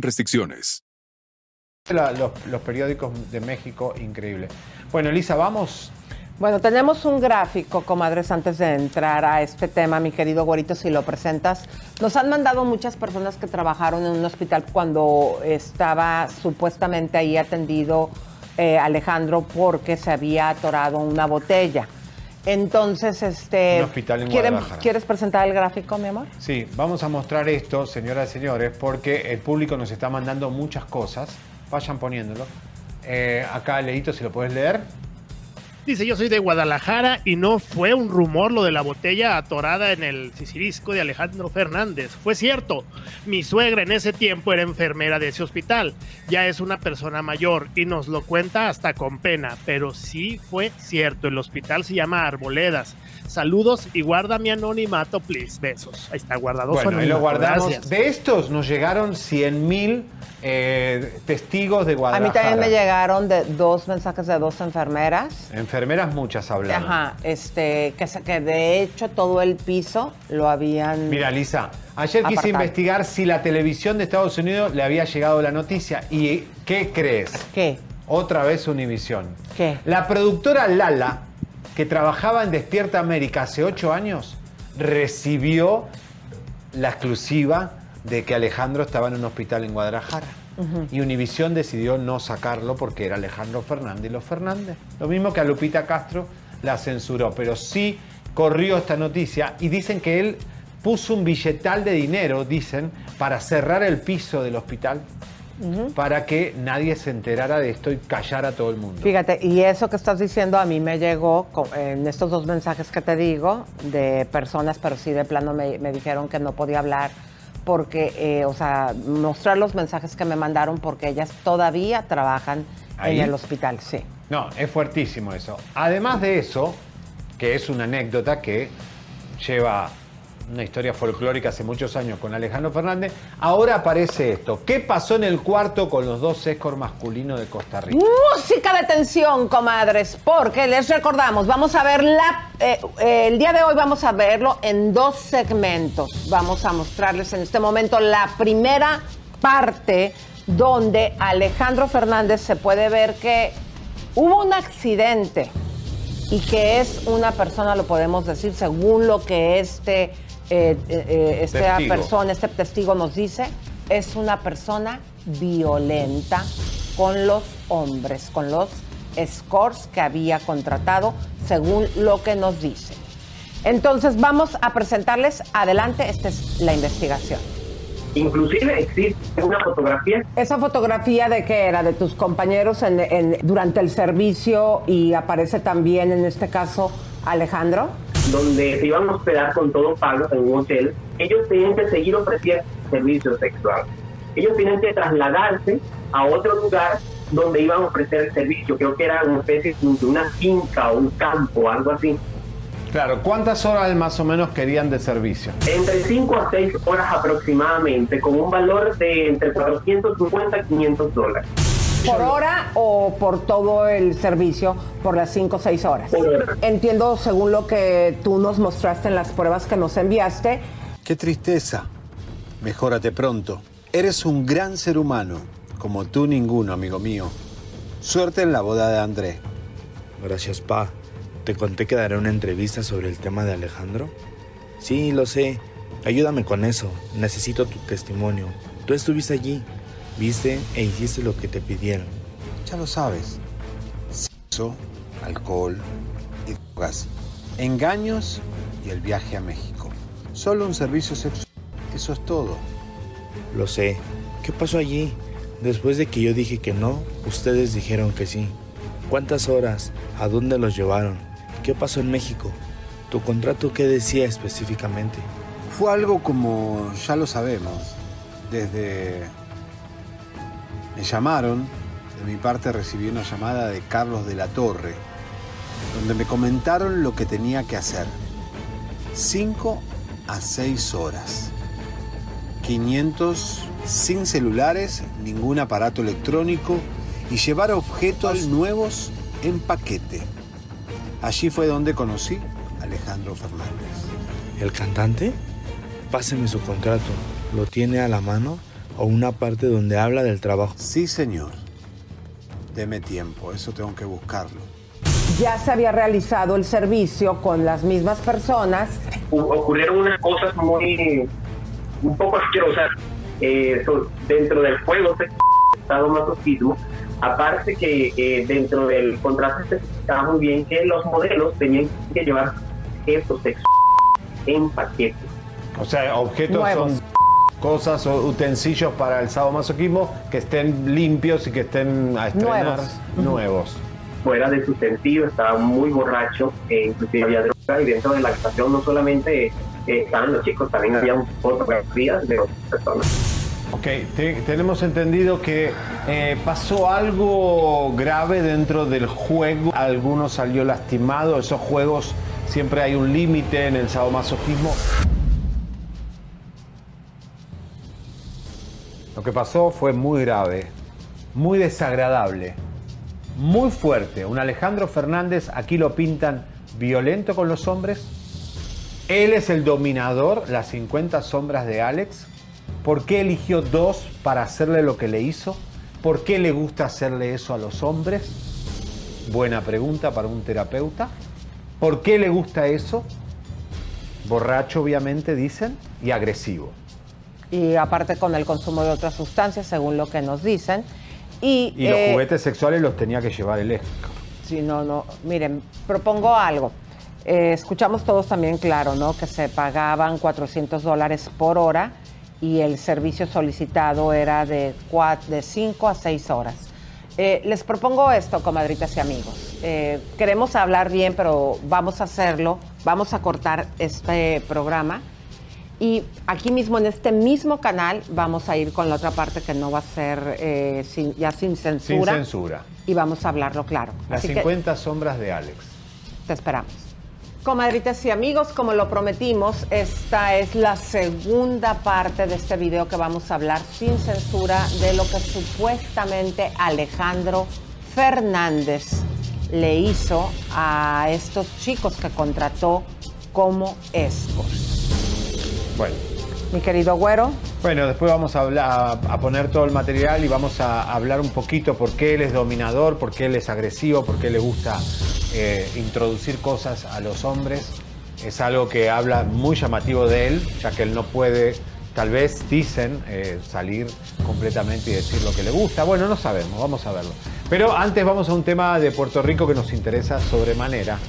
restricciones. La- los, los periódicos de México, increíble. Bueno, Elisa, vamos. Bueno, tenemos un gráfico, comadres, antes de entrar a este tema, mi querido Güerito, si lo presentas. Nos han mandado muchas personas que trabajaron en un hospital cuando estaba supuestamente ahí atendido eh, Alejandro porque se había atorado una botella. Entonces, este... Un hospital en ¿quieren- Guadalajara. ¿Quieres presentar el gráfico, mi amor? Sí, vamos a mostrar esto, señoras y señores, porque el público nos está mandando muchas cosas. Vayan poniéndolo. Eh, acá, Leito, si lo puedes leer. Dice, yo soy de Guadalajara y no fue un rumor lo de la botella atorada en el sicilisco de Alejandro Fernández. Fue cierto. Mi suegra en ese tiempo era enfermera de ese hospital. Ya es una persona mayor y nos lo cuenta hasta con pena. Pero sí fue cierto. El hospital se llama Arboledas. Saludos y guarda mi anonimato, please. Besos. Ahí está guardado. Bueno, ahí lo guardamos. Gracias. De estos nos llegaron 100 mil testigos de A Guadalajara. mí también me llegaron de dos mensajes de dos enfermeras. Enfermeras muchas hablaron. Ajá, este, que, se- que de hecho todo el piso lo habían. Mira, Lisa, ayer quise apartado. investigar si la televisión de Estados Unidos le había llegado la noticia. ¿Y qué crees? ¿Qué? Otra vez Univisión. ¿Qué? La productora Lala, que trabajaba en Despierta América hace ocho años, recibió la exclusiva de que Alejandro estaba en un hospital en Guadalajara. Y Univisión decidió no sacarlo porque era Alejandro Fernández y los Fernández. Lo mismo que a Lupita Castro la censuró, pero sí corrió esta noticia y dicen que él puso un billetal de dinero, dicen, para cerrar el piso del hospital, para que nadie se enterara de esto y callara a todo el mundo. Fíjate, y eso que estás diciendo a mí me llegó en estos dos mensajes que te digo de personas, pero sí de plano me, me dijeron que no podía hablar porque, eh, o sea, mostrar los mensajes que me mandaron porque ellas todavía trabajan ¿Ahí? en el hospital, sí. No, es fuertísimo eso. Además de eso, que es una anécdota que lleva una historia folclórica hace muchos años con Alejandro Fernández, ahora aparece esto. ¿Qué pasó en el cuarto con los dos escort masculinos de Costa Rica? Música de tensión, comadres, porque les recordamos, vamos a ver la, eh, eh, el día de hoy vamos a verlo en dos segmentos. Vamos a mostrarles en este momento la primera parte donde Alejandro Fernández se puede ver que hubo un accidente y que es una persona, lo podemos decir, según lo que este, eh, eh, eh, esta Testigo. persona, este testigo nos dice, es una persona violenta con los hombres, con los escorts que había contratado, según lo que nos dice. Entonces vamos a presentarles, adelante, esta es la investigación. Inclusive existe una fotografía ¿Esa fotografía de qué era? ¿De tus compañeros en- en- durante el servicio y aparece también en este caso Alejandro? Donde se iban a hospedar con todo pago en un hotel. Ellos tienen que seguir ofreciendo servicios sexuales. Ellos tienen que trasladarse a otro lugar donde iban a ofrecer el servicio. Creo que era una especie de una finca o un campo, algo así. Claro, ¿cuántas horas más o menos querían de servicio? Entre 5 a 6 horas aproximadamente, con un valor de entre 450 y 500 dólares. ¿Por hora o por todo el servicio por las 5 o 6 horas? Entiendo, según lo que tú nos mostraste en las pruebas que nos enviaste, Qué tristeza. Mejórate pronto. Eres un gran ser humano, como tú ninguno, amigo mío. Suerte en la boda de André. Gracias, Pa. ¿Te conté que daré una entrevista sobre el tema de Alejandro? Sí, lo sé. Ayúdame con eso. Necesito tu testimonio. Tú estuviste allí, viste e hiciste lo que te pidieron. Ya lo sabes. Sexo, alcohol y drogas. Engaños y el viaje a México. Solo un servicio sexual. Eso es todo. Lo sé. ¿Qué pasó allí? Después de que yo dije que no, ustedes dijeron que sí. ¿Cuántas horas? ¿A dónde los llevaron? ¿Qué pasó en México? ¿Tu contrato qué decía específicamente? Fue algo como, ya lo sabemos, desde... Me llamaron, de mi parte recibí una llamada de Carlos de la Torre, donde me comentaron lo que tenía que hacer. 5 a 6 horas. 500 sin celulares, ningún aparato electrónico y llevar objetos nuevos en paquete. Allí fue donde conocí a Alejandro Fernández. ¿El cantante? Páseme su contrato. ¿Lo tiene a la mano o una parte donde habla del trabajo? Sí, señor. Deme tiempo, eso tengo que buscarlo. ya se había realizado el servicio con las mismas personas. U- ocurrieron unas cosas muy un poco asquerosas eh, dentro del juego estado masoquismo aparte que eh, dentro del contrato se especificaba muy bien que los modelos tenían que llevar objetos sexuales en paquete O sea, objetos Nuevos. son cosas o utensilios para el sadomasoquismo que estén limpios y que estén a estrenar Nuevos. nuevos. fuera de su sentido, estaba muy borracho, e inclusive había droga y dentro de la habitación no solamente eh, estaban los chicos, también había fotografías de otras personas. Ok, te- tenemos entendido que eh, pasó algo grave dentro del juego. Alguno salió lastimado. Esos juegos siempre hay un límite en el sadomasoquismo. Lo que pasó fue muy grave, muy desagradable, muy fuerte. Un Alejandro Fernández, aquí lo pintan violento con los hombres. Él es el dominador, las 50 sombras de Alex. ¿Por qué eligió dos para hacerle lo que le hizo? ¿Por qué le gusta hacerle eso a los hombres? Buena pregunta para un terapeuta. ¿Por qué le gusta eso? Borracho, obviamente, dicen, y agresivo. Y aparte con el consumo de otras sustancias, según lo que nos dicen. Y, Y los eh, juguetes sexuales los tenía que llevar el ex. Sí, no, no. Miren, propongo algo. Eh, escuchamos todos también claro, ¿no? Que se pagaban 400 dólares por hora y el servicio solicitado era de 5 a 6 horas. Eh, les propongo esto, comadritas y amigos. Queremos hablar bien, pero vamos a hacerlo. Vamos a cortar este programa. Y aquí mismo, en este mismo canal, vamos a ir con la otra parte que no va a ser eh, sin- ya sin Sin censura. censura. Y vamos a hablarlo claro. Las Así que 50 sombras de Alex. te esperamos. Comadritas y amigos, como lo prometimos, esta es la segunda parte de este video que vamos a hablar sin censura de lo que supuestamente Alejandro Fernández le hizo a estos chicos que contrató como escorts. Bueno. Mi querido güero, Bueno, después vamos a, hablar, a poner todo el material y vamos a hablar un poquito por qué él es dominador, por qué él es agresivo, por qué le gusta eh, introducir cosas a los hombres. Es algo que habla muy llamativo de él, ya que él no puede, tal vez dicen, eh, salir completamente y decir lo que le gusta. Bueno, no sabemos, vamos a verlo. Pero antes vamos a un tema de Puerto Rico que nos interesa sobremanera.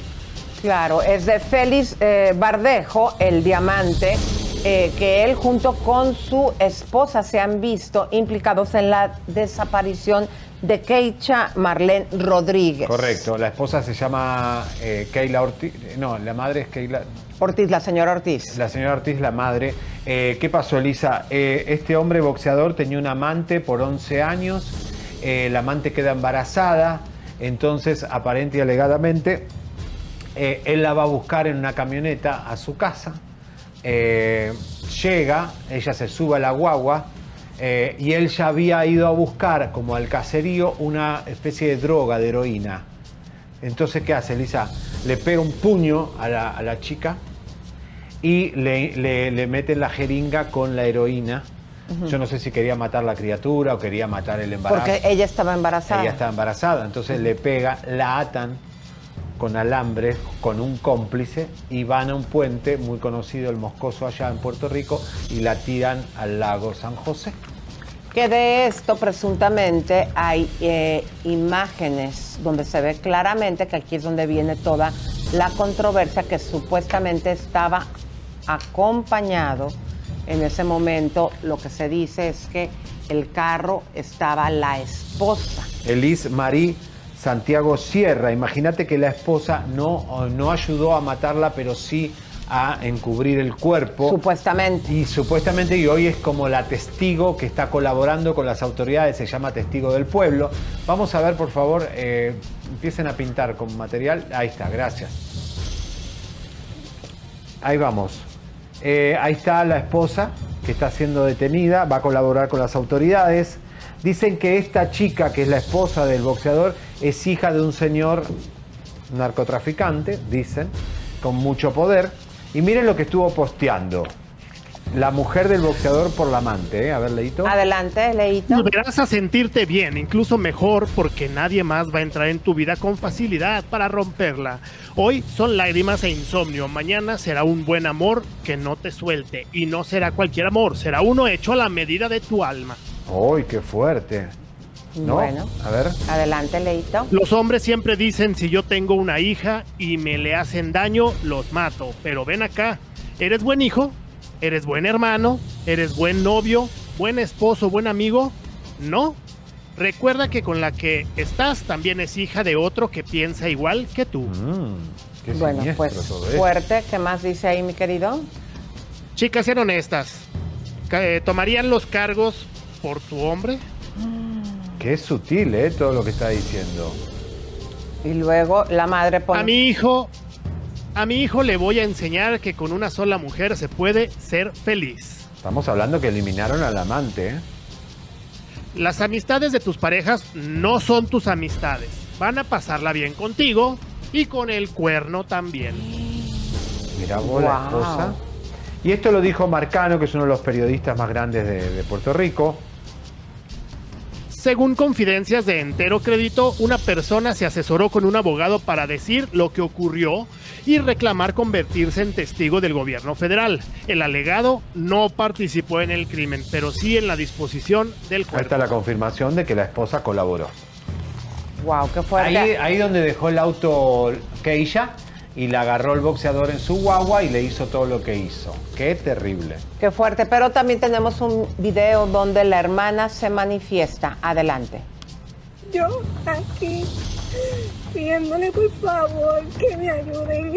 Claro, es de Félix eh, Bardejo, el diamante, eh, que él junto con su esposa se han visto implicados en la desaparición de Keicha Marlene Rodríguez. Correcto, la esposa se llama eh, Keila Ortiz, no, la madre es Keila... Ortiz, la señora Ortiz. La señora Ortiz, la madre. Eh, ¿Qué pasó, Elisa? Eh, este hombre boxeador tenía un amante por 11 años, la amante queda embarazada, entonces aparente y alegadamente él la va a buscar en una camioneta a su casa, eh, llega, ella se sube a la guagua eh, y él ya había ido a buscar como al caserío una especie de droga, de heroína. Entonces, ¿qué hace, Elisa? Le pega un puño a la, a la chica y le, le, le mete la jeringa con la heroína. Yo no sé si quería matar la criatura o quería matar el embarazo. Porque ella estaba embarazada. Ella estaba embarazada, entonces le pega, la atan con alambre, con un cómplice, y van a un puente muy conocido, el Moscoso, allá en Puerto Rico, y la tiran al lago San José. Que de esto presuntamente hay eh, imágenes donde se ve claramente que aquí es donde viene toda la controversia que supuestamente estaba acompañado en ese momento. Lo que se dice es que el carro estaba la esposa. Elis Marí Santiago Sierra. Imagínate que la esposa no, no ayudó a matarla, pero sí a encubrir el cuerpo. Supuestamente. Y supuestamente, y hoy es como la testigo que está colaborando con las autoridades, se llama testigo del pueblo. Vamos a ver, por favor, eh, empiecen a pintar con material. Ahí está, gracias. Ahí vamos. Eh, ahí está la esposa que está siendo detenida, va a colaborar con las autoridades. Dicen que esta chica, que es la esposa del boxeador, es hija de un señor narcotraficante, dicen, con mucho poder. Y miren lo que estuvo posteando. La mujer del boxeador por la amante, ¿eh? A ver, Leito. Adelante, Leito. Volverás a sentirte bien, incluso mejor, porque nadie más va a entrar en tu vida con facilidad para romperla. Hoy son lágrimas e insomnio, mañana será un buen amor que no te suelte. Y no será cualquier amor, será uno hecho a la medida de tu alma. ¡Uy, qué fuerte! ¿No? Bueno. A ver. Adelante, Leito. Los hombres siempre dicen si yo tengo una hija y me le hacen daño, los mato. Pero ven acá, ¿eres buen hijo? ¿Eres buen hermano? ¿Eres buen novio? ¿Buen esposo? ¿Buen amigo? No. Recuerda que con la que estás también es hija de otro que piensa igual que tú. Qué Bueno, pues fuerte. ¿Qué más dice ahí, mi querido? Chicas, sean honestas. Eh, ¿Tomarían los cargos por tu hombre? Qué sutil, ¿eh? Todo lo que está diciendo. Y luego la madre pone... A mi hijo, a mi hijo le voy a enseñar que con una sola mujer se puede ser feliz. Estamos hablando que eliminaron al amante, ¿eh? Las amistades de tus parejas no son tus amistades. Van a pasarla bien contigo y con el cuerno también. Mirá vos la Wow. esposa. Y esto lo dijo Marcano, que es uno de los periodistas más grandes de, de Puerto Rico. Según confidencias de entero crédito, una persona se asesoró con un abogado para decir lo que ocurrió y reclamar convertirse en testigo del gobierno federal. El alegado no participó en el crimen, pero sí en la disposición del cuerpo. está la confirmación de que la esposa colaboró. Wow, qué fuerte. Ahí, ahí donde dejó el auto Keisha y la agarró el boxeador en su guagua y le hizo todo lo que hizo. Qué terrible. Qué fuerte. Pero también tenemos un video donde la hermana se manifiesta. Adelante. Yo aquí pidiéndole por favor que me ayuden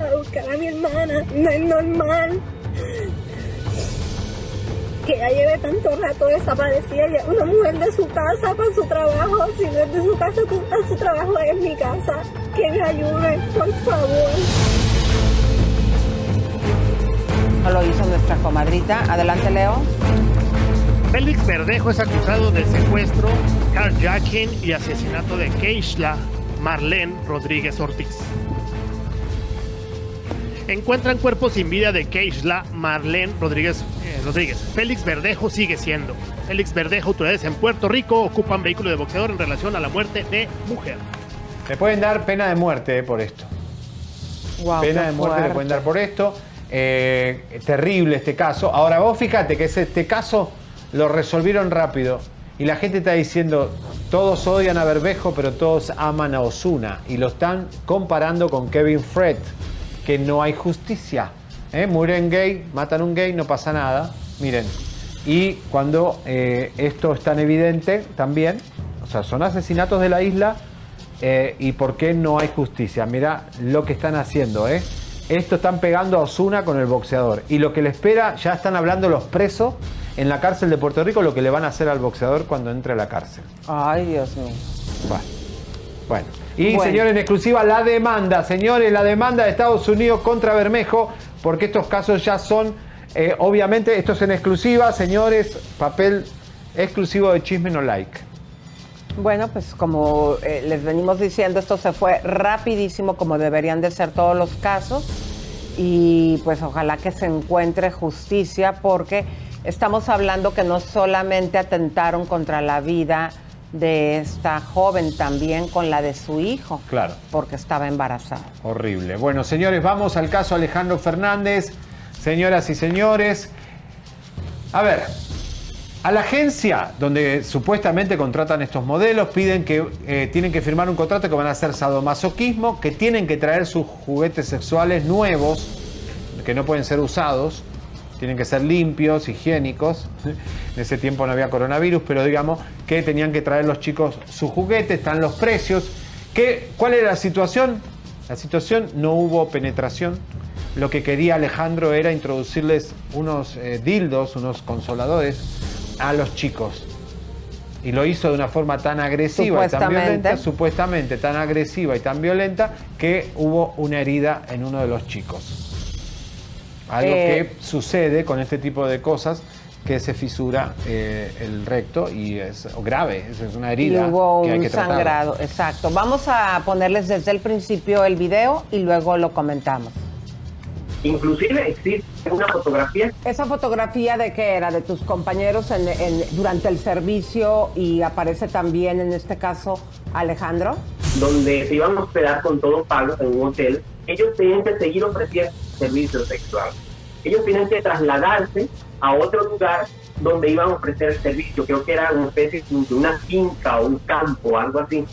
a buscar a mi hermana. No es normal que ella lleve tanto rato desaparecida. Es una mujer de su casa para su trabajo. Si no es de su casa para su trabajo, es mi casa. Que me ayuden, por favor. No lo hizo nuestra comadrita. Adelante, Leo. Félix Verdejo es acusado de secuestro, carjacking y asesinato de Keishla Marlene Rodríguez Ortiz. Encuentran cuerpo sin vida de Keishla Marlene Rodríguez, eh, Rodríguez. Félix Verdejo sigue siendo. Félix Verdejo, autoridades en Puerto Rico ocupan vehículo de boxeador en relación a la muerte de mujer. Le pueden dar pena de muerte eh, por esto. Wow, pena de muerte le pueden dar por esto. Eh, terrible este caso. Ahora vos fíjate que es este caso lo resolvieron rápido. Y la gente está diciendo, todos odian a Berbejo, pero todos aman a Osuna. Y lo están comparando con Kevin Fred, que no hay justicia. ¿Eh? Mueren gay, matan un gay, no pasa nada. Miren. Y cuando eh, esto es tan evidente también, o sea, son asesinatos de la isla, eh, ¿Y por qué no hay justicia? Mira lo que están haciendo, ¿eh? Esto están pegando a Osuna con el boxeador. Y lo que le espera, ya están hablando los presos en la cárcel de Puerto Rico, lo que le van a hacer al boxeador cuando entre a la cárcel. Ay, Dios mío. Bueno. Bueno. Y Bueno. señores, en exclusiva, la demanda. Señores, la demanda de Estados Unidos contra Bermejo, porque estos casos ya son, eh, obviamente, esto es en exclusiva, señores, papel exclusivo de Chisme No Like. Bueno, pues como eh, les venimos diciendo, esto se fue rapidísimo como deberían de ser todos los casos y pues ojalá que se encuentre justicia porque estamos hablando que no solamente atentaron contra la vida de esta joven, también con la de su hijo, Claro. porque estaba embarazada. Horrible. Bueno, señores, vamos al caso Alejandro Fernández. Señoras y señores. A ver, a la agencia donde supuestamente contratan estos modelos piden que eh, tienen que firmar un contrato que van a hacer sadomasoquismo, que tienen que traer sus juguetes sexuales nuevos, que no pueden ser usados, tienen que ser limpios, higiénicos. En ese tiempo no había coronavirus, pero digamos que tenían que traer los chicos sus juguetes, están los precios. ¿Qué, ¿Cuál era la situación? La situación no hubo penetración. Lo que quería Alejandro era introducirles unos eh, dildos, unos consoladores a los chicos. Y lo hizo de una forma tan agresiva y tan violenta, supuestamente tan agresiva y tan violenta, que hubo una herida en uno de los chicos. Algo Eh, que sucede con este tipo de cosas, que se fisura eh, el recto y es grave, es una herida y hubo que hay un que sangrado, exacto. Vamos a ponerles desde el principio el video y luego lo comentamos. Inclusive existe una fotografía ¿Esa fotografía de qué era? ¿De tus compañeros en- en- durante el servicio y aparece también en este caso Alejandro? donde se iban a hospedar con todo pago en un hotel, ellos tenían que seguir ofreciendo servicios sexuales. Ellos tenían que trasladarse a otro lugar donde iban a ofrecer el servicio. Creo que era una especie de una finca o un campo, algo así.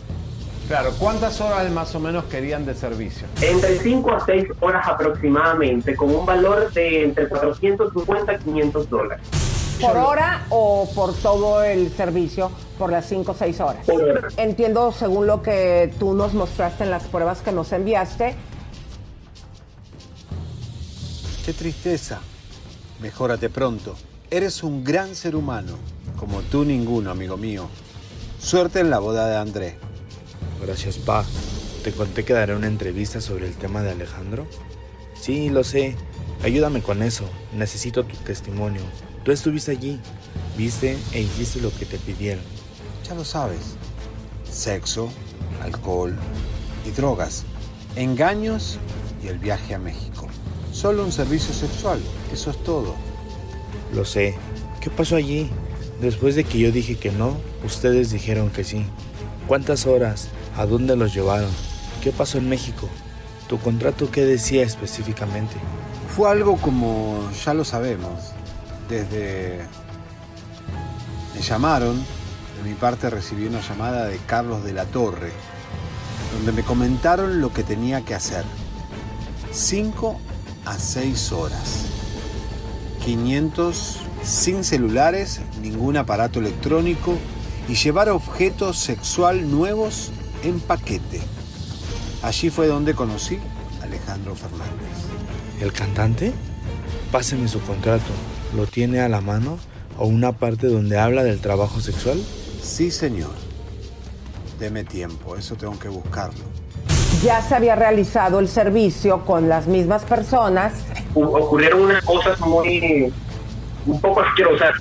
Claro, ¿cuántas horas más o menos querían de servicio? Entre 5 a 6 horas aproximadamente, con un valor de entre 450 y 500 dólares. ¿Por hora o por todo el servicio? Por las 5 o 6 horas. Entiendo, según lo que tú nos mostraste en las pruebas que nos enviaste, Qué tristeza. Mejórate pronto. Eres un gran ser humano. Como tú ninguno, amigo mío. Suerte en la boda de André. Gracias, pa. ¿Te conté que daré una entrevista sobre el tema de Alejandro? Sí, lo sé. Ayúdame con eso. Necesito tu testimonio. Tú estuviste allí, viste e hiciste lo que te pidieron. Ya lo sabes. Sexo, alcohol y drogas. Engaños y el viaje a México. Solo un servicio sexual. Eso es todo. Lo sé. ¿Qué pasó allí? Después de que yo dije que no, ustedes dijeron que sí. ¿Cuántas horas? ¿A dónde los llevaron? ¿Qué pasó en México? ¿Tu contrato qué decía específicamente? Fue algo como, ya lo sabemos, desde... Me llamaron, de mi parte recibí una llamada de Carlos de la Torre, donde me comentaron lo que tenía que hacer. 5 a 6 horas. 500 sin celulares, ningún aparato electrónico y llevar objetos sexual nuevos en paquete. Allí fue donde conocí a Alejandro Fernández. ¿El cantante? Páseme su contrato. ¿Lo tiene a la mano o una parte donde habla del trabajo sexual? Sí, señor. Deme tiempo, eso tengo que buscarlo. Ya se había realizado el servicio con las mismas personas. Ocurrieron unas cosas muy un poco asquerosas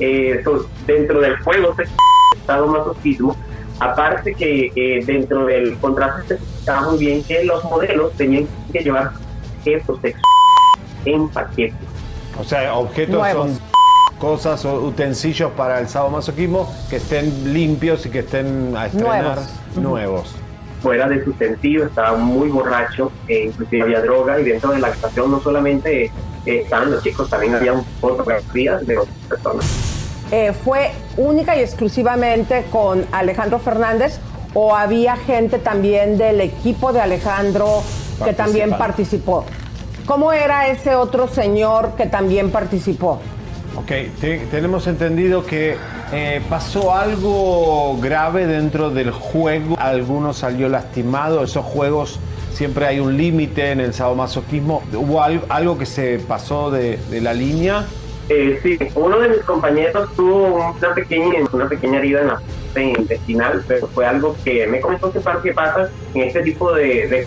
eh, dentro del juego masoquismo aparte que eh, dentro del contrato se especificaba muy bien que los modelos tenían que llevar objetos sexuales en paquete O sea, objetos Nuevos. son cosas o utensilios para el sadomasoquismo que estén limpios y que estén a estrenar Nuevos. nuevos. Fuera de su sentido, estaba muy borracho, eh, inclusive había droga y dentro de la habitación no solamente eh, estaban los chicos, también había fotografías de otras personas. Eh, ¿Fue única y exclusivamente con Alejandro Fernández o había gente también del equipo de Alejandro que también participó? ¿Cómo era ese otro señor que también participó? Ok, te- tenemos entendido que eh, pasó algo grave dentro del juego. Alguno salió lastimado. Esos juegos siempre hay un límite en el sadomasoquismo. ¿Hubo algo, que se pasó de, la línea? Eh, sí, uno de mis compañeros tuvo una pequeña, una pequeña herida en la intestinal, pero fue algo que me comentó que pasa en este tipo de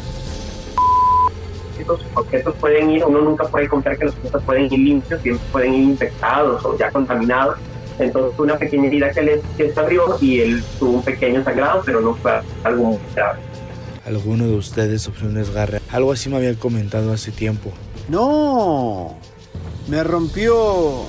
estos objetos pueden ir, uno nunca puede confiar que los objetos pueden ir limpios, siempre pueden ir infectados o ya contaminados. Entonces fue una pequeña herida que, le, que se abrió y él tuvo un pequeño sangrado, pero no fue algo muy grave. ¿Alguno de ustedes sufrió un desgarre? Algo así me había comentado hace tiempo. No, me rompió...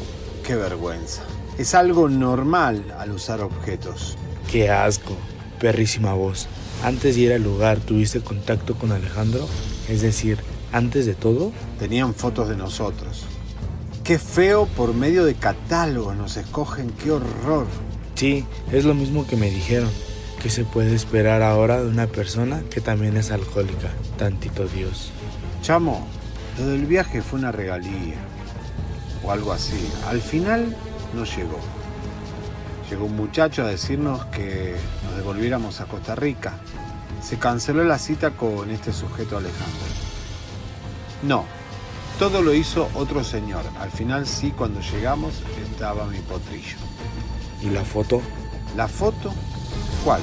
Qué vergüenza. Es algo normal al usar objetos. Qué asco. Perrísima voz. Antes de ir al lugar, ¿tuviste contacto con Alejandro? Es decir, antes de todo. Tenían fotos de nosotros. Qué feo por medio de catálogos nos escogen, qué horror. Sí, es lo mismo que me dijeron. ¿Qué se puede esperar ahora de una persona que también es alcohólica? Tantito Dios. Chamo, lo del viaje fue una regalía. O algo así. Al final no llegó. Llegó un muchacho a decirnos que nos devolviéramos a Costa Rica. Se canceló la cita con este sujeto Alejandro. No, todo lo hizo otro señor. Al final sí, cuando llegamos estaba mi potrillo. ¿Y la foto? ¿La foto? ¿Cuál?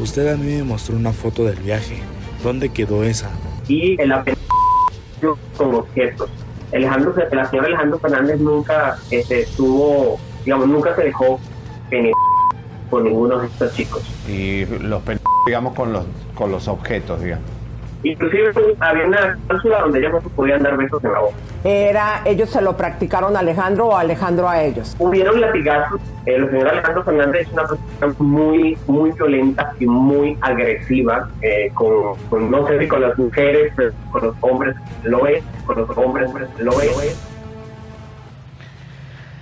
Usted a mí me mostró una foto del viaje. ¿Dónde quedó esa? y el apellido con objetos. Alejandro, la señora Alejandro Fernández nunca este, tuvo, digamos, nunca se dejó penetrar por ninguno de estos chicos. Y los digamos con los con los objetos, digamos. Inclusive había una cláusula donde ellos no se podían dar besos en la boca. Era, ellos se lo practicaron a Alejandro o Alejandro a ellos. Hubieron latigazos. El señor Alejandro Fernández es una persona muy, muy violenta y muy agresiva, eh, con, con- no sé si con las mujeres, pero con los hombres lo es, con los hombres lo es.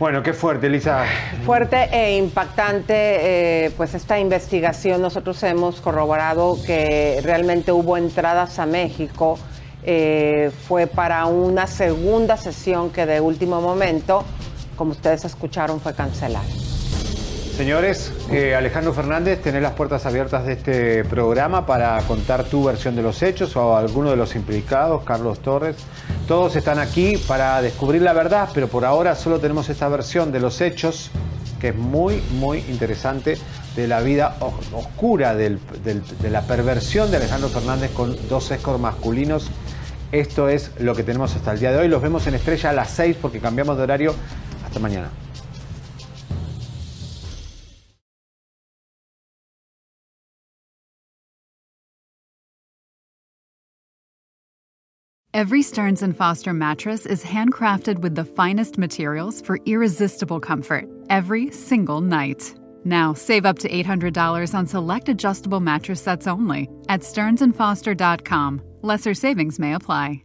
Bueno, qué fuerte, Elisa. Fuerte e impactante, eh, pues esta investigación. Nosotros hemos corroborado que realmente hubo entradas a México. eh, fue para una segunda sesión que de último momento, como ustedes escucharon, fue cancelado. Señores, eh, Alejandro Fernández, tenés las puertas abiertas de este programa para contar tu versión de los hechos o alguno de los implicados, Carlos Torres. Todos están aquí para descubrir la verdad, pero por ahora solo tenemos esta versión de los hechos, que es muy, muy interesante, de la vida oscura, de la perversión de Alejandro Fernández con dos escort masculinos. Esto es lo que tenemos hasta el día de hoy. Los vemos en Estrella a las 6 porque cambiamos de horario. Hasta mañana. Every Stearns Foster mattress is handcrafted with the finest materials for irresistible comfort every single night. Now, save up to $800 on select adjustable mattress sets only at stearnsandfoster.com. Lesser savings may apply.